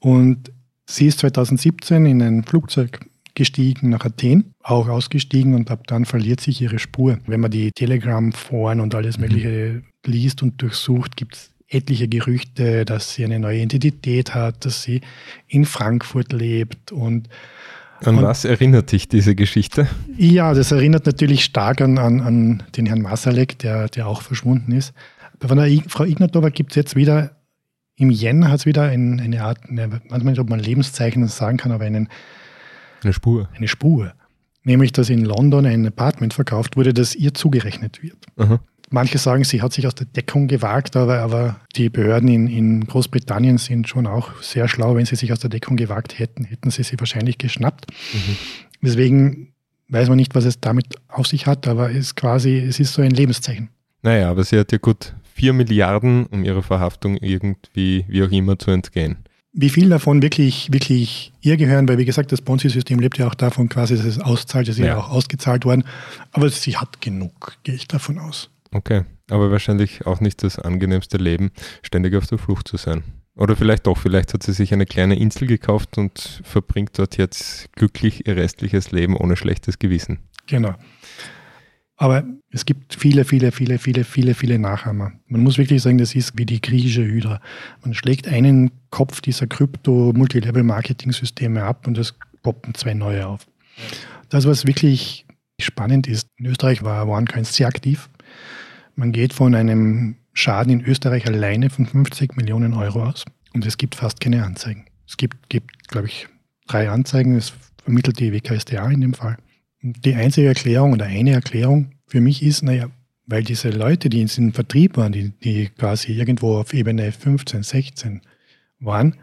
B: Und sie ist 2017 in ein Flugzeug gestiegen nach Athen, auch ausgestiegen und ab dann verliert sich ihre Spur. Wenn man die Telegram-Foren und alles mhm. Mögliche liest und durchsucht, gibt es etliche Gerüchte, dass sie eine neue Identität hat, dass sie in Frankfurt lebt und
A: an und, was erinnert dich diese Geschichte?
B: Ja, das erinnert natürlich stark an, an, an den Herrn Masalek, der, der auch verschwunden ist. Von der Frau Ignatova gibt es jetzt wieder, im Jänner hat es wieder ein, eine Art, eine, manchmal nicht, ob man Lebenszeichen sagen kann, aber einen,
A: eine Spur.
B: Eine Spur. Nämlich, dass in London ein Apartment verkauft wurde, das ihr zugerechnet wird. Aha. Manche sagen, sie hat sich aus der Deckung gewagt, aber, aber die Behörden in, in Großbritannien sind schon auch sehr schlau. Wenn sie sich aus der Deckung gewagt hätten, hätten sie sie wahrscheinlich geschnappt. Mhm. Deswegen weiß man nicht, was es damit auf sich hat, aber es ist quasi, es ist so ein Lebenszeichen.
A: Naja, aber sie hat ja gut vier Milliarden, um ihrer Verhaftung irgendwie, wie auch immer, zu entgehen.
B: Wie viel davon wirklich, wirklich ihr gehören, weil wie gesagt, das Ponzi-System lebt ja auch davon quasi, dass es auszahlt, es ist ja. ja auch ausgezahlt worden. Aber sie hat genug, gehe ich davon aus.
A: Okay, aber wahrscheinlich auch nicht das angenehmste Leben, ständig auf der Flucht zu sein. Oder vielleicht doch, vielleicht hat sie sich eine kleine Insel gekauft und verbringt dort jetzt glücklich ihr restliches Leben ohne schlechtes Gewissen.
B: Genau. Aber es gibt viele, viele, viele, viele, viele, viele Nachahmer. Man muss wirklich sagen, das ist wie die griechische Hydra. Man schlägt einen Kopf dieser Krypto-Multilevel-Marketing-Systeme ab und es poppen zwei neue auf. Das, was wirklich spannend ist, in Österreich war OneCoin sehr aktiv. Man geht von einem Schaden in Österreich alleine von 50 Millionen Euro aus und es gibt fast keine Anzeigen. Es gibt, gibt glaube ich, drei Anzeigen. Es vermittelt die WKSDA in dem Fall. Die einzige Erklärung oder eine Erklärung für mich ist, naja, weil diese Leute, die in diesem Vertrieb waren, die, die quasi irgendwo auf Ebene 15, 16 waren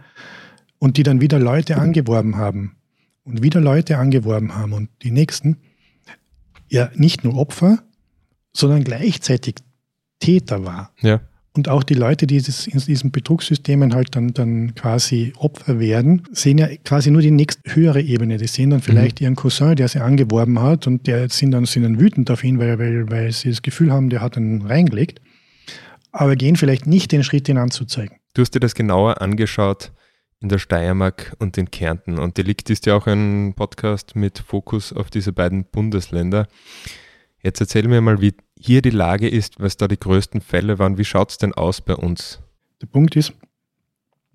B: und die dann wieder Leute angeworben haben und wieder Leute angeworben haben und die nächsten, ja nicht nur Opfer, sondern gleichzeitig Täter war.
A: Ja.
B: Und auch die Leute, die das in diesen Betrugssystemen halt dann, dann quasi Opfer werden, sehen ja quasi nur die nächst höhere Ebene. Die sehen dann vielleicht mhm. ihren Cousin, der sie angeworben hat und der sind dann, sind dann wütend auf ihn, weil, weil, weil sie das Gefühl haben, der hat ihn reingelegt. Aber gehen vielleicht nicht den Schritt, ihn anzuzeigen.
A: Du hast dir das genauer angeschaut in der Steiermark und in Kärnten. Und Delikt ist ja auch ein Podcast mit Fokus auf diese beiden Bundesländer. Jetzt erzähl mir mal, wie hier die Lage ist, was da die größten Fälle waren. Wie schaut es denn aus bei uns?
B: Der Punkt ist,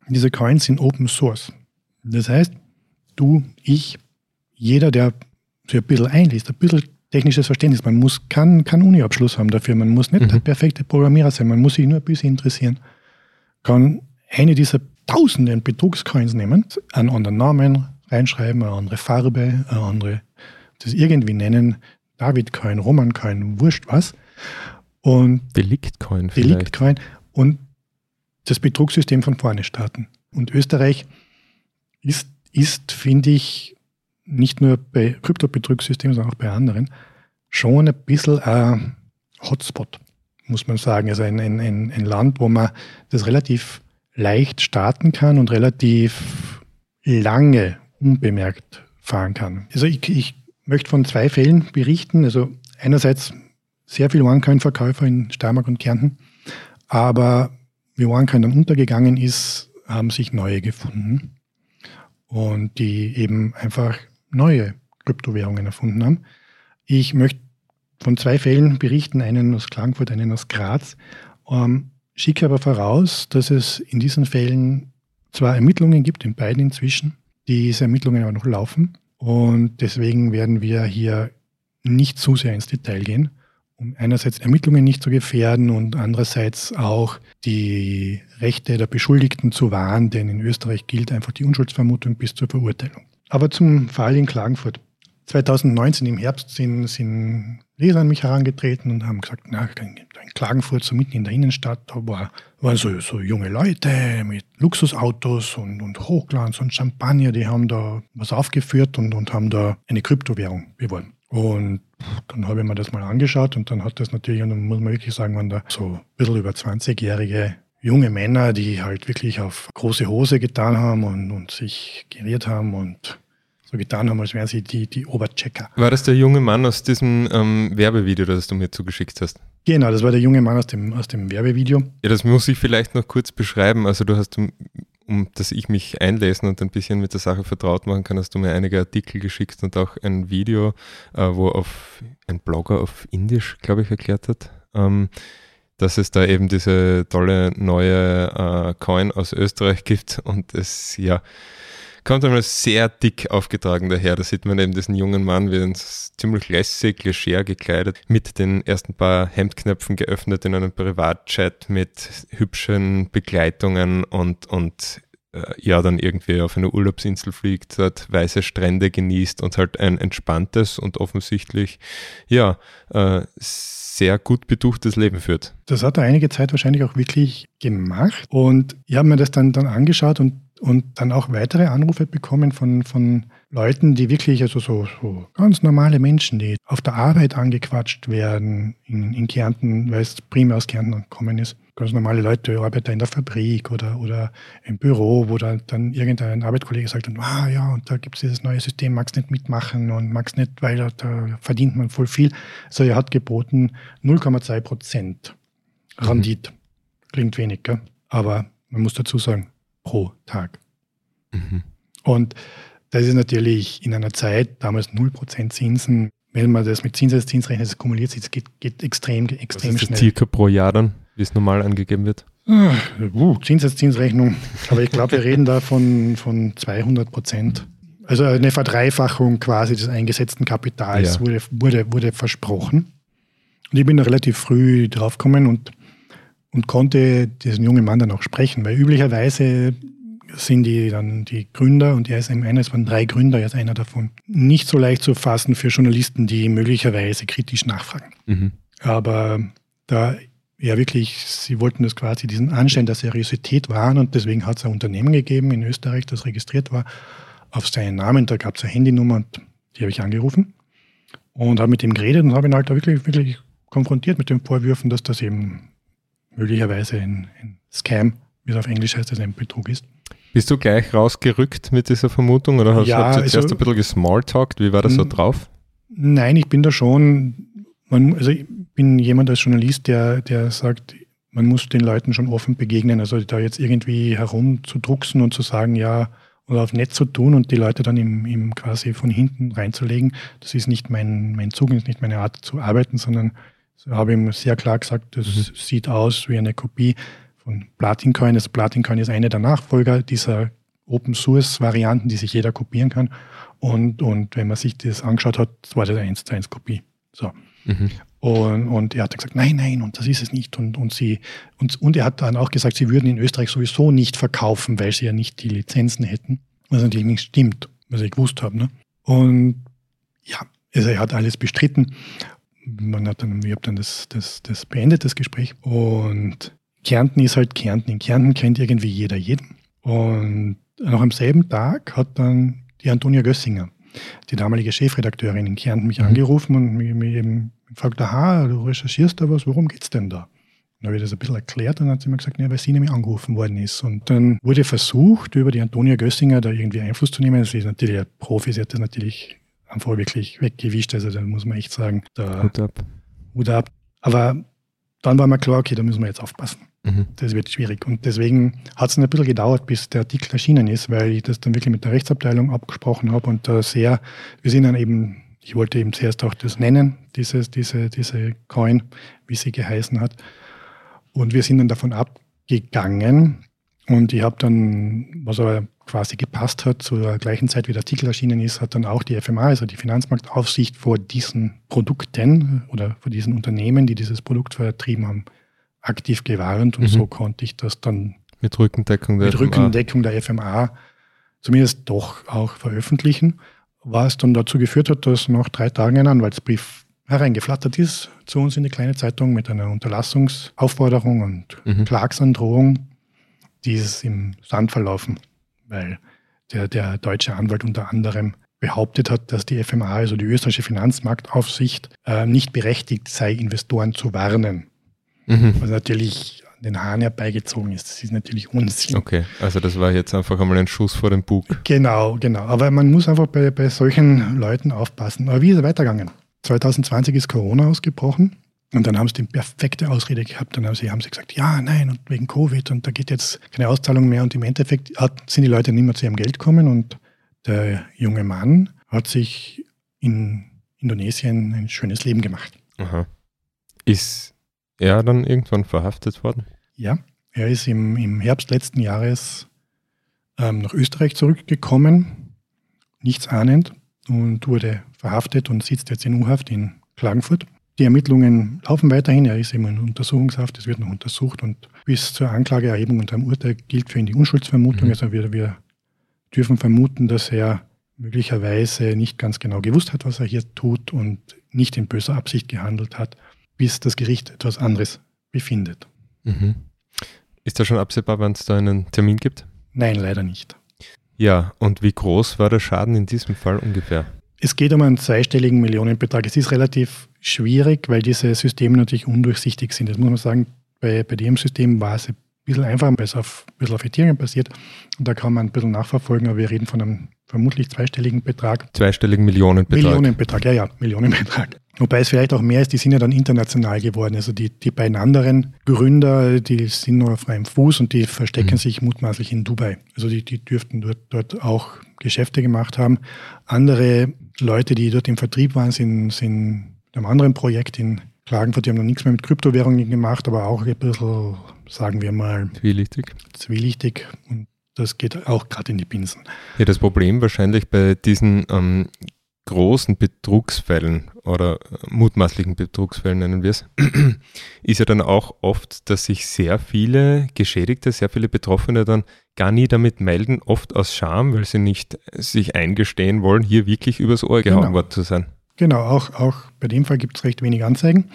B: diese Coins sind Open Source. Das heißt, du, ich, jeder, der sich ein bisschen einliest, ein bisschen technisches Verständnis, man muss kann, kann Uni-Abschluss haben dafür, man muss nicht mhm. der perfekte Programmierer sein, man muss sich nur ein bisschen interessieren, kann eine dieser tausenden Betrugscoins nehmen, einen anderen Namen reinschreiben, eine andere Farbe, eine andere, das irgendwie nennen, Davidcoin, Romancoin, wurscht was. Und
A: Deliktcoin
B: vielleicht. Deliktcoin und das Betrugssystem von vorne starten. Und Österreich ist, ist finde ich, nicht nur bei Kryptobetrugssystemen, sondern auch bei anderen, schon ein bisschen ein Hotspot, muss man sagen. Also ein, ein, ein Land, wo man das relativ leicht starten kann und relativ lange unbemerkt fahren kann. Also ich, ich möchte von zwei Fällen berichten. Also einerseits sehr viele OneCoin-Verkäufer in Steiermark und Kärnten, aber wie OneCoin dann untergegangen ist, haben sich neue gefunden und die eben einfach neue Kryptowährungen erfunden haben. Ich möchte von zwei Fällen berichten, einen aus Klagenfurt, einen aus Graz. Ähm, schicke aber voraus, dass es in diesen Fällen zwar Ermittlungen gibt, in beiden inzwischen, diese Ermittlungen aber noch laufen und deswegen werden wir hier nicht zu sehr ins Detail gehen, um einerseits Ermittlungen nicht zu gefährden und andererseits auch die Rechte der Beschuldigten zu wahren, denn in Österreich gilt einfach die Unschuldsvermutung bis zur Verurteilung. Aber zum Fall in Klagenfurt. 2019 im Herbst sind, sind Leser an mich herangetreten und haben gesagt, na, in Klagenfurt, so mitten in der Innenstadt, da war, waren so, so junge Leute mit Luxusautos und, und Hochglanz und Champagner, die haben da was aufgeführt und, und haben da eine Kryptowährung beworben. Und dann habe ich mir das mal angeschaut und dann hat das natürlich, und dann muss man wirklich sagen, waren da so ein bisschen über 20-jährige junge Männer, die halt wirklich auf große Hose getan haben und, und sich geriert haben und so getan haben, als wären sie die, die Oberchecker.
A: War das der junge Mann aus diesem ähm, Werbevideo, das du mir zugeschickt hast?
B: Genau, das war der junge Mann aus dem, aus dem Werbevideo.
A: Ja, das muss ich vielleicht noch kurz beschreiben. Also du hast, um, um dass ich mich einlesen und ein bisschen mit der Sache vertraut machen kann, hast du mir einige Artikel geschickt und auch ein Video, äh, wo auf ein Blogger auf Indisch, glaube ich, erklärt hat. Ähm, dass es da eben diese tolle neue äh, Coin aus Österreich gibt und es ja kommt einmal sehr dick aufgetragen daher. Da sieht man eben diesen jungen Mann, wie ziemlich lässig, leger gekleidet, mit den ersten paar Hemdknöpfen geöffnet in einem Privatchat mit hübschen Begleitungen und, und äh, ja, dann irgendwie auf eine Urlaubsinsel fliegt, dort weiße Strände genießt und halt ein entspanntes und offensichtlich, ja, äh, sehr gut betuchtes Leben führt.
B: Das hat er einige Zeit wahrscheinlich auch wirklich gemacht und ich habe mir das dann, dann angeschaut und und dann auch weitere Anrufe bekommen von, von Leuten, die wirklich, also so, so ganz normale Menschen, die auf der Arbeit angequatscht werden in, in Kärnten, weil es primär aus Kärnten gekommen ist. Ganz normale Leute, Arbeiter in der Fabrik oder, oder im Büro, wo dann, dann irgendein Arbeitskollege sagt, ah ja, und da gibt es dieses neue System, magst nicht mitmachen und magst nicht, weil da, da verdient man voll viel. Also er hat geboten 0,2 Prozent Rendite. Mhm. Klingt wenig, gell? aber man muss dazu sagen, pro Tag. Mhm. Und das ist natürlich in einer Zeit, damals 0% Zinsen, wenn man das mit Zinseszins rechnet, das kumuliert sich, das geht, geht extrem, extrem
A: Was ist
B: schnell.
A: circa pro Jahr dann, wie es normal angegeben wird?
B: Uh, Zinseszinsrechnung. Aber ich glaube, wir reden da von, von 200 Prozent. Also eine Verdreifachung quasi des eingesetzten Kapitals ja. wurde, wurde, wurde versprochen. Und ich bin da relativ früh draufgekommen und und konnte diesen jungen Mann dann auch sprechen, weil üblicherweise sind die dann die Gründer und er ist einer, es waren drei Gründer, er ist einer davon, nicht so leicht zu fassen für Journalisten, die möglicherweise kritisch nachfragen. Mhm. Aber da ja wirklich, sie wollten das quasi diesen Anschein der Seriosität wahren und deswegen hat es ein Unternehmen gegeben in Österreich, das registriert war auf seinen Namen, da gab es eine Handynummer und die habe ich angerufen und habe mit ihm geredet und habe ihn halt da wirklich, wirklich konfrontiert mit den Vorwürfen, dass das eben möglicherweise ein, ein Scam, wie es auf Englisch heißt, das ein Betrug ist.
A: Bist du gleich rausgerückt mit dieser Vermutung oder hast, ja, du zuerst also, ein bisschen gesmalltalkt? Wie war das so drauf?
B: Nein, ich bin da schon, man, also ich bin jemand als Journalist, der, der sagt, man muss den Leuten schon offen begegnen. Also da jetzt irgendwie herumzudrucksen und zu sagen, ja, oder auf nett zu tun und die Leute dann im, im quasi von hinten reinzulegen, das ist nicht mein, mein Zug, ist nicht meine Art zu arbeiten, sondern so habe ich ihm sehr klar gesagt, das mhm. sieht aus wie eine Kopie von Platincoin. Das Platincoin ist eine der Nachfolger dieser Open Source Varianten, die sich jeder kopieren kann. Und, und wenn man sich das angeschaut hat, war das eine 1 zu 1 Kopie. So. Mhm. Und, und er hat gesagt, nein, nein, und das ist es nicht. Und, und, sie, und, und er hat dann auch gesagt, sie würden in Österreich sowieso nicht verkaufen, weil sie ja nicht die Lizenzen hätten. Was natürlich nicht stimmt, was ich gewusst habe. Ne? Und ja, also er hat alles bestritten man hat dann, ich habe dann das, das, das beendet, das Gespräch. Und Kärnten ist halt Kärnten. In Kärnten kennt irgendwie jeder jeden. Und noch am selben Tag hat dann die Antonia Gössinger, die damalige Chefredakteurin in Kärnten, mich mhm. angerufen und mich, mich eben gefragt, aha, du recherchierst da was, worum geht's denn da? Dann habe ich das ein bisschen erklärt und dann hat sie mir gesagt, ja, weil sie nämlich angerufen worden ist. Und dann wurde versucht, über die Antonia Gössinger da irgendwie Einfluss zu nehmen. Sie ist natürlich ein Profi, sie hat das natürlich einfach wirklich weggewischt. Also da muss man echt sagen, da Hut ab. Hut ab. Aber dann war mir klar, okay, da müssen wir jetzt aufpassen. Mhm. Das wird schwierig. Und deswegen hat es ein bisschen gedauert, bis der Artikel erschienen ist, weil ich das dann wirklich mit der Rechtsabteilung abgesprochen habe und da sehr, wir sind dann eben, ich wollte eben zuerst auch das nennen, dieses, diese, diese Coin, wie sie geheißen hat. Und wir sind dann davon abgegangen, Und ich habe dann, was aber quasi gepasst hat, zur gleichen Zeit wie der Artikel erschienen ist, hat dann auch die FMA, also die Finanzmarktaufsicht, vor diesen Produkten oder vor diesen Unternehmen, die dieses Produkt vertrieben haben, aktiv gewarnt. Und mhm. so konnte ich das dann
A: mit Rückendeckung
B: der, mit FMA. Rückendeckung der FMA zumindest doch auch veröffentlichen, was dann dazu geführt hat, dass nach drei Tagen ein Anwaltsbrief hereingeflattert ist zu uns in die kleine Zeitung mit einer Unterlassungsaufforderung und mhm. Klagsandrohung, die ist im Sand verlaufen, weil der, der deutsche Anwalt unter anderem behauptet hat, dass die FMA, also die österreichische Finanzmarktaufsicht, äh, nicht berechtigt sei, Investoren zu warnen. Mhm. Was natürlich den Hahn herbeigezogen ist. Das ist natürlich Unsinn.
A: Okay, also das war jetzt einfach einmal ein Schuss vor dem Bug.
B: Genau, genau. Aber man muss einfach bei, bei solchen Leuten aufpassen. Aber wie ist es weitergegangen? 2020 ist Corona ausgebrochen. Und dann haben sie die perfekte Ausrede gehabt. Dann haben sie, haben sie gesagt, ja, nein, und wegen Covid und da geht jetzt keine Auszahlung mehr. Und im Endeffekt hat, sind die Leute nicht mehr zu ihrem Geld gekommen. Und der junge Mann hat sich in Indonesien ein schönes Leben gemacht.
A: Aha. Ist er dann irgendwann verhaftet worden?
B: Ja, er ist im, im Herbst letzten Jahres ähm, nach Österreich zurückgekommen, nichts ahnend, und wurde verhaftet und sitzt jetzt in U-Haft in Klagenfurt. Die Ermittlungen laufen weiterhin, er ist eben in Untersuchungshaft, es wird noch untersucht und bis zur Anklageerhebung und am Urteil gilt für ihn die Unschuldsvermutung. Mhm. Also wir, wir dürfen vermuten, dass er möglicherweise nicht ganz genau gewusst hat, was er hier tut und nicht in böser Absicht gehandelt hat, bis das Gericht etwas anderes befindet.
A: Mhm. Ist da schon absehbar, wann es da einen Termin gibt?
B: Nein, leider nicht.
A: Ja, und wie groß war der Schaden in diesem Fall ungefähr?
B: Es geht um einen zweistelligen Millionenbetrag. Es ist relativ schwierig, weil diese Systeme natürlich undurchsichtig sind. Das muss man sagen, bei, bei dem System war es ein bisschen einfacher, weil es auf, ein bisschen auf Ethereum basiert. Und da kann man ein bisschen nachverfolgen, aber wir reden von einem vermutlich zweistelligen Betrag.
A: Zweistelligen Millionenbetrag.
B: Millionenbetrag, ja, ja, Millionenbetrag. Wobei es vielleicht auch mehr ist, die sind ja dann international geworden. Also die, die beiden anderen Gründer, die sind nur auf freiem Fuß und die verstecken mhm. sich mutmaßlich in Dubai. Also die, die dürften dort, dort auch Geschäfte gemacht haben. Andere Leute, die dort im Vertrieb waren, sind, sind einem anderen Projekt in Klagenfurt, die haben noch nichts mehr mit Kryptowährungen gemacht, aber auch ein bisschen, sagen wir mal,
A: zwielichtig.
B: Zwielichtig. Und das geht auch gerade in die Binsen.
A: Ja, das Problem wahrscheinlich bei diesen ähm, großen Betrugsfällen oder mutmaßlichen Betrugsfällen nennen wir es, <clears throat> ist ja dann auch oft, dass sich sehr viele Geschädigte, sehr viele Betroffene dann gar nie damit melden, oft aus Scham, weil sie nicht sich eingestehen wollen, hier wirklich übers Ohr gehauen genau. worden zu sein.
B: Genau, auch, auch bei dem Fall gibt es recht wenig Anzeigen.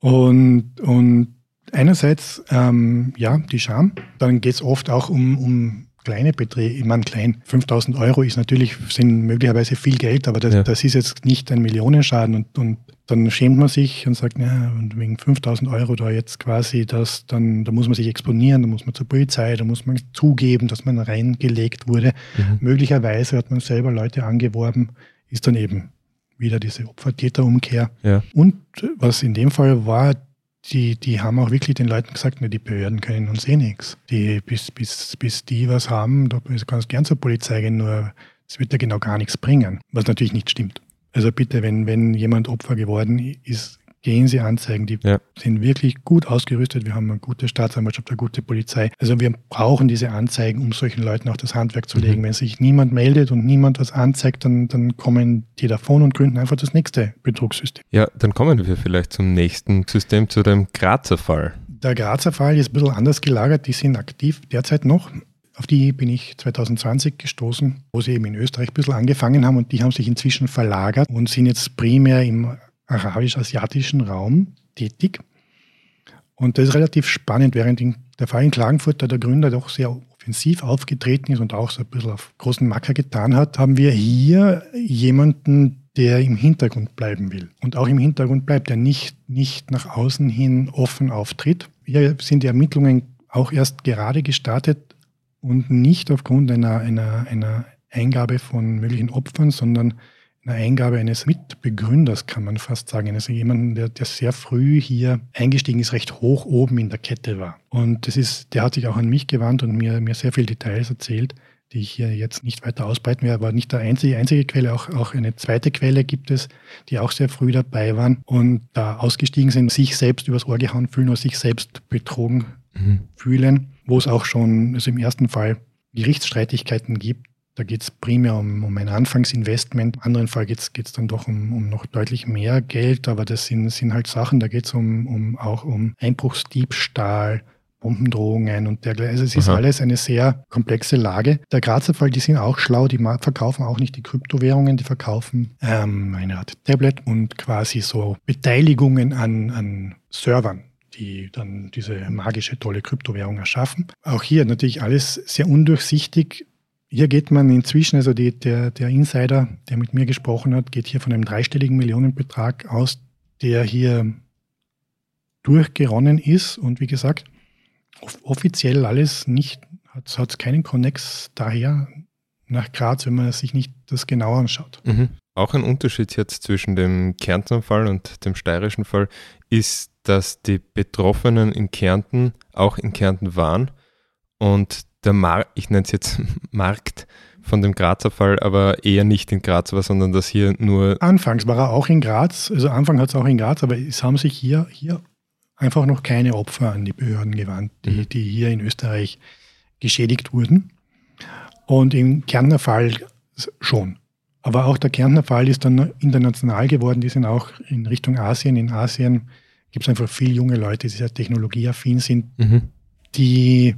B: Und, und einerseits, ähm, ja, die Scham. Dann geht es oft auch um, um kleine Beträge, ich meine klein, 5000 Euro ist natürlich, sind möglicherweise viel Geld, aber das, ja. das ist jetzt nicht ein Millionenschaden und, und dann schämt man sich und sagt, ja, und wegen 5000 Euro da jetzt quasi das, dann, da muss man sich exponieren, da muss man zur Polizei, da muss man zugeben, dass man reingelegt wurde. Mhm. Möglicherweise hat man selber Leute angeworben, ist dann eben wieder diese Opfer-Täter-Umkehr.
A: Ja.
B: Und was in dem Fall war, die, die haben auch wirklich den Leuten gesagt, ne, die Behörden können uns eh nichts. Bis, bis, bis die was haben, da kannst du gern zur Polizei gehen, nur es wird ja genau gar nichts bringen, was natürlich nicht stimmt. Also bitte, wenn, wenn jemand Opfer geworden ist, gehen Sie anzeigen. Die ja. sind wirklich gut ausgerüstet. Wir haben eine gute Staatsanwaltschaft, eine gute Polizei. Also wir brauchen diese Anzeigen, um solchen Leuten auch das Handwerk zu legen. Mhm. Wenn sich niemand meldet und niemand was anzeigt, dann, dann kommen die davon und gründen einfach das nächste Betrugssystem.
A: Ja, dann kommen wir vielleicht zum nächsten System, zu dem Grazer Fall.
B: Der Grazer Fall ist ein bisschen anders gelagert. Die sind aktiv derzeit noch. Auf die bin ich 2020 gestoßen, wo sie eben in Österreich ein bisschen angefangen haben und die haben sich inzwischen verlagert und sind jetzt primär im arabisch-asiatischen Raum tätig. Und das ist relativ spannend, während der Fall in Klagenfurt, da der Gründer doch sehr offensiv aufgetreten ist und auch so ein bisschen auf großen Macker getan hat, haben wir hier jemanden, der im Hintergrund bleiben will und auch im Hintergrund bleibt, der nicht, nicht nach außen hin offen auftritt. Hier sind die Ermittlungen auch erst gerade gestartet und nicht aufgrund einer, einer, einer Eingabe von möglichen Opfern, sondern eine Eingabe eines Mitbegründers, kann man fast sagen. Also jemanden, der, der sehr früh hier eingestiegen ist, recht hoch oben in der Kette war. Und das ist, der hat sich auch an mich gewandt und mir, mir sehr viele Details erzählt, die ich hier jetzt nicht weiter ausbreiten werde, aber nicht der einzige, einzige Quelle, auch, auch eine zweite Quelle gibt es, die auch sehr früh dabei waren und da ausgestiegen sind, sich selbst übers Ohr gehauen fühlen oder sich selbst betrogen mhm. fühlen wo es auch schon, also im ersten Fall Gerichtsstreitigkeiten gibt. Da geht es primär um, um ein Anfangsinvestment. Im anderen Fall geht es dann doch um, um noch deutlich mehr Geld, aber das sind, sind halt Sachen, da geht es um, um, auch um Einbruchsdiebstahl, Bombendrohungen und dergleichen. Also es ist Aha. alles eine sehr komplexe Lage. Der Grazer Fall, die sind auch schlau, die verkaufen auch nicht die Kryptowährungen, die verkaufen ähm, eine Art Tablet und quasi so Beteiligungen an, an Servern die dann diese magische, tolle Kryptowährung erschaffen. Auch hier natürlich alles sehr undurchsichtig. Hier geht man inzwischen, also die, der, der Insider, der mit mir gesprochen hat, geht hier von einem dreistelligen Millionenbetrag aus, der hier durchgeronnen ist. Und wie gesagt, offiziell alles nicht, hat es keinen Connex daher nach Graz, wenn man sich nicht das genau anschaut.
A: Mhm. Auch ein Unterschied jetzt zwischen dem Kärntner Fall und dem steirischen Fall ist, dass die Betroffenen in Kärnten auch in Kärnten waren und der Markt, ich nenne es jetzt <laughs> Markt von dem Grazer Fall, aber eher nicht in Graz war, sondern dass hier nur.
B: Anfangs war er auch in Graz, also Anfang hat es auch in Graz, aber es haben sich hier, hier einfach noch keine Opfer an die Behörden gewandt, die, mhm. die hier in Österreich geschädigt wurden. Und im Kärntner Fall schon. Aber auch der Kärntner Fall ist dann international geworden. Die sind auch in Richtung Asien. In Asien gibt es einfach viele junge Leute, die sehr technologieaffin sind, mhm. die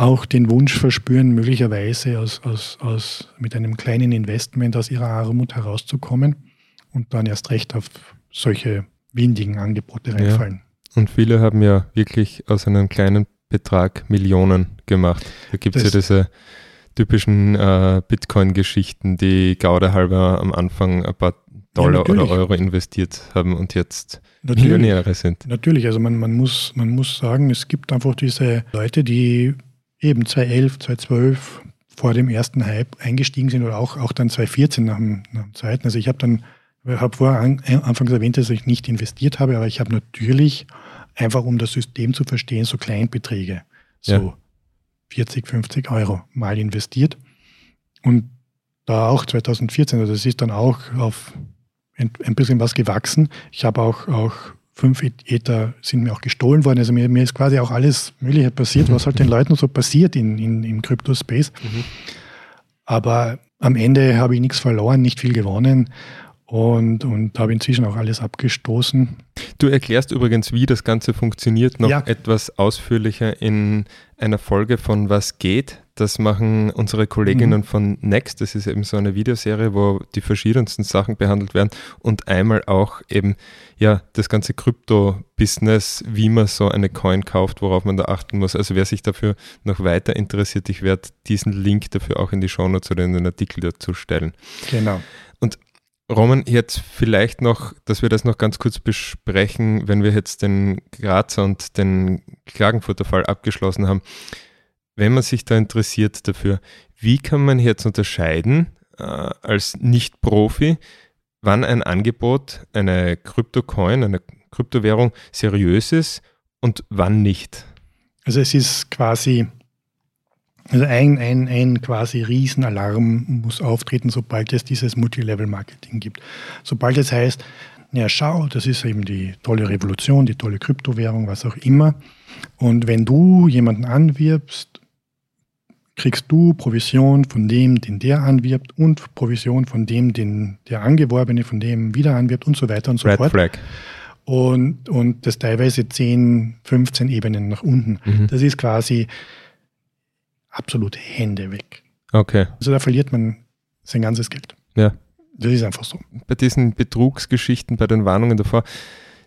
B: auch den Wunsch verspüren, möglicherweise aus, aus, aus, mit einem kleinen Investment aus ihrer Armut herauszukommen und dann erst recht auf solche windigen Angebote reinfallen.
A: Ja. Und viele haben ja wirklich aus einem kleinen Betrag Millionen gemacht. Da gibt es ja diese typischen äh, Bitcoin-Geschichten, die Gaude halber am Anfang ein paar Dollar ja, oder Euro investiert haben und jetzt natürlich, Millionäre sind.
B: Natürlich, also man, man, muss, man muss sagen, es gibt einfach diese Leute, die eben 2011, 2012 vor dem ersten Hype eingestiegen sind oder auch, auch dann 2014 nach dem, nach dem zweiten. Also ich habe dann ich habe vorher an, anfangs erwähnt, dass ich nicht investiert habe, aber ich habe natürlich einfach, um das System zu verstehen, so Kleinbeträge, so ja. 40, 50 Euro mal investiert. Und da auch 2014, also es ist dann auch auf ein, ein bisschen was gewachsen. Ich habe auch, auch fünf Ether sind mir auch gestohlen worden. Also mir, mir ist quasi auch alles Mögliche passiert, was halt den Leuten so passiert in, in, im Crypto-Space. Mhm. Aber am Ende habe ich nichts verloren, nicht viel gewonnen und, und habe inzwischen auch alles abgestoßen.
A: Du erklärst übrigens, wie das Ganze funktioniert, noch ja. etwas ausführlicher in einer Folge von Was geht. Das machen unsere Kolleginnen mhm. von Next. Das ist eben so eine Videoserie, wo die verschiedensten Sachen behandelt werden und einmal auch eben ja das ganze Krypto-Business, wie man so eine Coin kauft, worauf man da achten muss. Also wer sich dafür noch weiter interessiert, ich werde diesen Link dafür auch in die Shownotes oder in den Artikel dazu stellen.
B: Genau.
A: Roman, jetzt vielleicht noch, dass wir das noch ganz kurz besprechen, wenn wir jetzt den Grazer und den Klagenfurter Fall abgeschlossen haben. Wenn man sich da interessiert dafür, wie kann man jetzt unterscheiden äh, als Nicht-Profi, wann ein Angebot, eine Kryptocoin, eine Kryptowährung seriös ist und wann nicht?
B: Also es ist quasi also ein, ein, ein quasi Riesenalarm muss auftreten, sobald es dieses Multilevel-Marketing gibt. Sobald es heißt, ja schau, das ist eben die tolle Revolution, die tolle Kryptowährung, was auch immer. Und wenn du jemanden anwirbst, kriegst du Provision von dem, den der anwirbt und Provision von dem, den der Angeworbene von dem wieder anwirbt und so weiter und so
A: Red
B: fort.
A: Flag.
B: Und, und das teilweise 10, 15 Ebenen nach unten. Mhm. Das ist quasi absolut Hände weg.
A: Okay.
B: Also da verliert man sein ganzes Geld.
A: Ja.
B: Das ist einfach so.
A: Bei diesen Betrugsgeschichten, bei den Warnungen davor,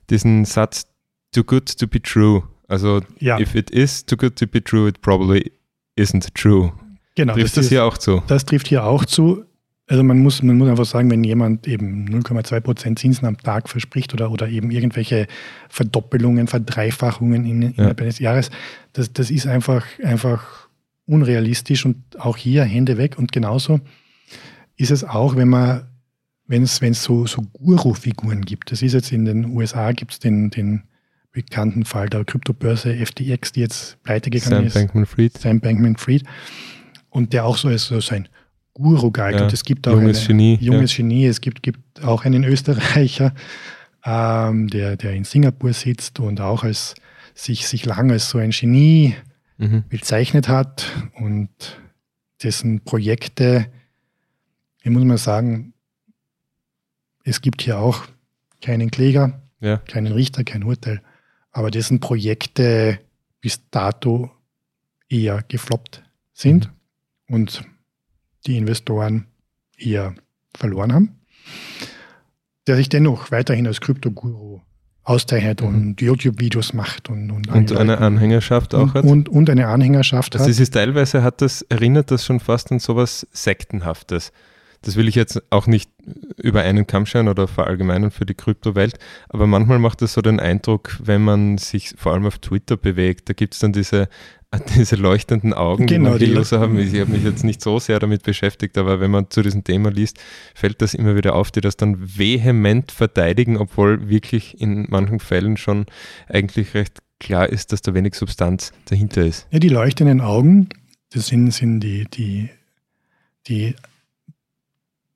A: diesen Satz, too good to be true. Also, ja. if it is too good to be true, it probably isn't true.
B: Genau.
A: Trifft das, das hier auch zu?
B: Das trifft hier auch zu. Also man muss, man muss einfach sagen, wenn jemand eben 0,2% Zinsen am Tag verspricht oder, oder eben irgendwelche Verdoppelungen, Verdreifachungen in, innerhalb ja. eines Jahres, das, das ist einfach, einfach unrealistisch und auch hier Hände weg. Und genauso ist es auch, wenn man, wenn es, wenn es so, so Guru-Figuren gibt. Das ist jetzt in den USA gibt es den, den bekannten Fall der Kryptobörse FTX, die jetzt pleite gegangen Sam ist.
A: Sam Bankman-Fried.
B: Sam Bankman-Fried. Und der auch so als so sein Guru galt.
A: Ja,
B: und es gibt auch
A: junges
B: eine,
A: Genie.
B: Junges ja. Genie. Es gibt, gibt auch einen <laughs> Österreicher, ähm, der, der in Singapur sitzt und auch als sich, sich lang als so ein Genie mhm. bezeichnet hat und dessen Projekte, ich muss mal sagen, es gibt hier auch keinen Kläger, ja. keinen Richter, kein Urteil, aber dessen Projekte bis dato eher gefloppt sind mhm. und die Investoren eher verloren haben, der sich dennoch weiterhin als Kryptoguru auszeichnet mhm. und YouTube-Videos macht und,
A: und, und eine Anhängerschaft auch
B: und, hat. Und, und eine Anhängerschaft
A: also hat. Es ist teilweise hat das, erinnert das schon fast an sowas Sektenhaftes. Das will ich jetzt auch nicht über einen Kamm scheren oder verallgemeinern für die Kryptowelt, aber manchmal macht es so den Eindruck, wenn man sich vor allem auf Twitter bewegt, da gibt es dann diese <laughs> diese leuchtenden Augen, genau, die manche User haben. Ich habe mich jetzt nicht so sehr damit beschäftigt, aber wenn man zu diesem Thema liest, fällt das immer wieder auf, die das dann vehement verteidigen, obwohl wirklich in manchen Fällen schon eigentlich recht klar ist, dass da wenig Substanz dahinter ist.
B: Ja, die leuchtenden Augen, das sind, sind die, die, die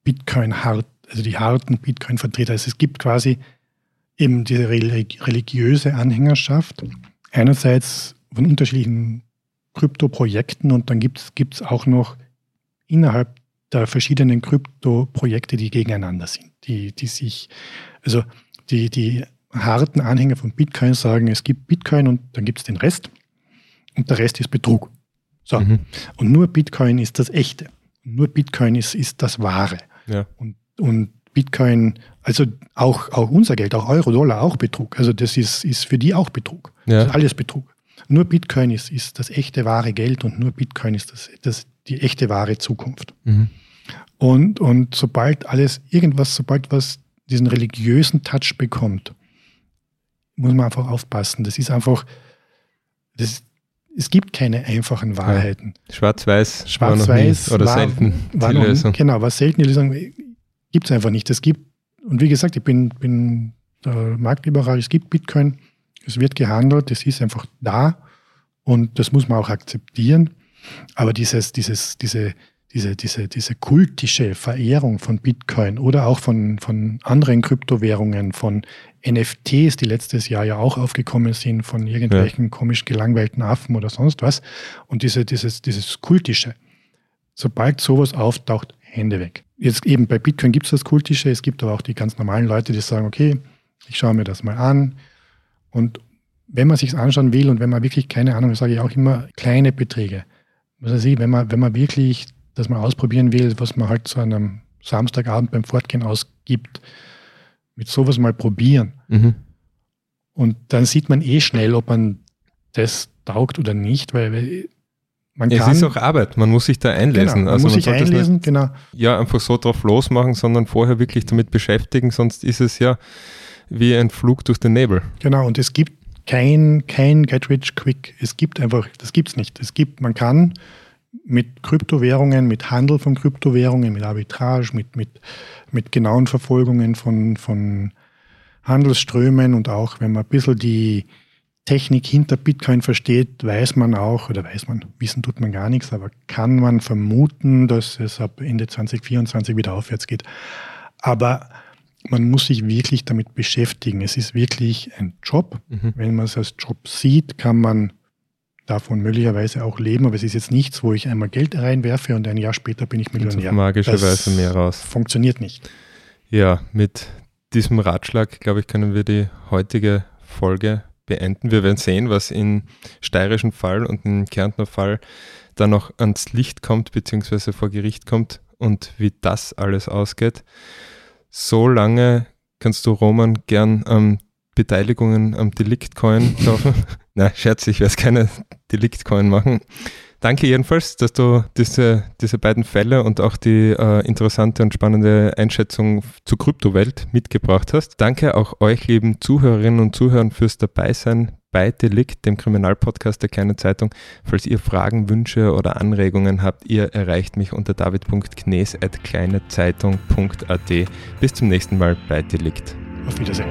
B: Bitcoin hart, also die harten Bitcoin-Vertreter. Also es gibt quasi eben diese religiöse Anhängerschaft. Einerseits von unterschiedlichen Krypto-Projekten und dann gibt es auch noch innerhalb der verschiedenen Krypto-Projekte, die gegeneinander sind, die, die sich, also die, die harten Anhänger von Bitcoin sagen, es gibt Bitcoin und dann gibt es den Rest und der Rest ist Betrug. So. Mhm. Und nur Bitcoin ist das Echte. Nur Bitcoin ist, ist das Wahre. Ja. Und, und Bitcoin, also auch, auch unser Geld, auch Euro, Dollar, auch Betrug. Also das ist, ist für die auch Betrug. Ja. Das ist alles Betrug. Nur Bitcoin ist, ist das echte wahre Geld und nur Bitcoin ist das, das die echte wahre Zukunft. Mhm. Und, und sobald alles, irgendwas, sobald was diesen religiösen Touch bekommt, muss man einfach aufpassen. Das ist einfach, das, es gibt keine einfachen Wahrheiten.
A: Ja. Schwarz-Weiß.
B: Schwarz-Weiß
A: oder war, selten
B: war die Lösung. Genau, war selten die Lösung. Gibt es einfach nicht. Es gibt, und wie gesagt, ich bin, bin der Marktliberal, es gibt Bitcoin, es wird gehandelt, es ist einfach da und das muss man auch akzeptieren. Aber dieses, dieses, diese, diese, diese, diese kultische Verehrung von Bitcoin oder auch von, von anderen Kryptowährungen, von NFTs, die letztes Jahr ja auch aufgekommen sind, von irgendwelchen ja. komisch gelangweilten Affen oder sonst was. Und diese, dieses, dieses kultische, sobald sowas auftaucht, Hände weg. Jetzt eben bei Bitcoin gibt es das kultische, es gibt aber auch die ganz normalen Leute, die sagen, okay, ich schaue mir das mal an, und wenn man sich anschauen will und wenn man wirklich keine Ahnung, sage ich auch immer, kleine Beträge. Was weiß ich, wenn man, wenn man wirklich das mal ausprobieren will, was man halt zu einem Samstagabend beim Fortgehen ausgibt, mit sowas mal probieren. Mhm. Und dann sieht man eh schnell, ob man das taugt oder nicht, weil
A: man kann. Es ist auch Arbeit, man muss sich da einlesen.
B: Genau, man also muss man sich einlesen, nicht, genau.
A: Ja, einfach so drauf losmachen, sondern vorher wirklich damit beschäftigen, sonst ist es ja wie ein Flug durch den Nebel.
B: Genau, und es gibt kein, kein Get Rich Quick. Es gibt einfach, das gibt es nicht. Es gibt, man kann mit Kryptowährungen, mit Handel von Kryptowährungen, mit Arbitrage, mit, mit, mit genauen Verfolgungen von, von Handelsströmen und auch wenn man ein bisschen die Technik hinter Bitcoin versteht, weiß man auch, oder weiß man, wissen tut man gar nichts, aber kann man vermuten, dass es ab Ende 2024 wieder aufwärts geht. Aber man muss sich wirklich damit beschäftigen. Es ist wirklich ein Job. Mhm. Wenn man es als Job sieht, kann man davon möglicherweise auch leben, aber es ist jetzt nichts, wo ich einmal Geld reinwerfe und ein Jahr später bin ich Millionär.
A: Magischerweise mehr raus.
B: Funktioniert nicht.
A: Ja, mit diesem Ratschlag, glaube ich, können wir die heutige Folge beenden. Wir werden sehen, was im steirischen Fall und im Kärntner Fall da noch ans Licht kommt, beziehungsweise vor Gericht kommt und wie das alles ausgeht so lange kannst du Roman gern ähm, Beteiligungen am Deliktcoin kaufen. <laughs> Na, Scherz, ich werde keine Deliktcoin machen. Danke jedenfalls, dass du diese, diese beiden Fälle und auch die äh, interessante und spannende Einschätzung zur Kryptowelt mitgebracht hast. Danke auch euch, lieben Zuhörerinnen und Zuhörer, fürs Dabeisein bei Delikt, dem Kriminalpodcast der Kleinen Zeitung. Falls ihr Fragen, Wünsche oder Anregungen habt, ihr erreicht mich unter david.knes.kleinezeitung.at. Bis zum nächsten Mal bei Delikt.
B: Auf Wiedersehen.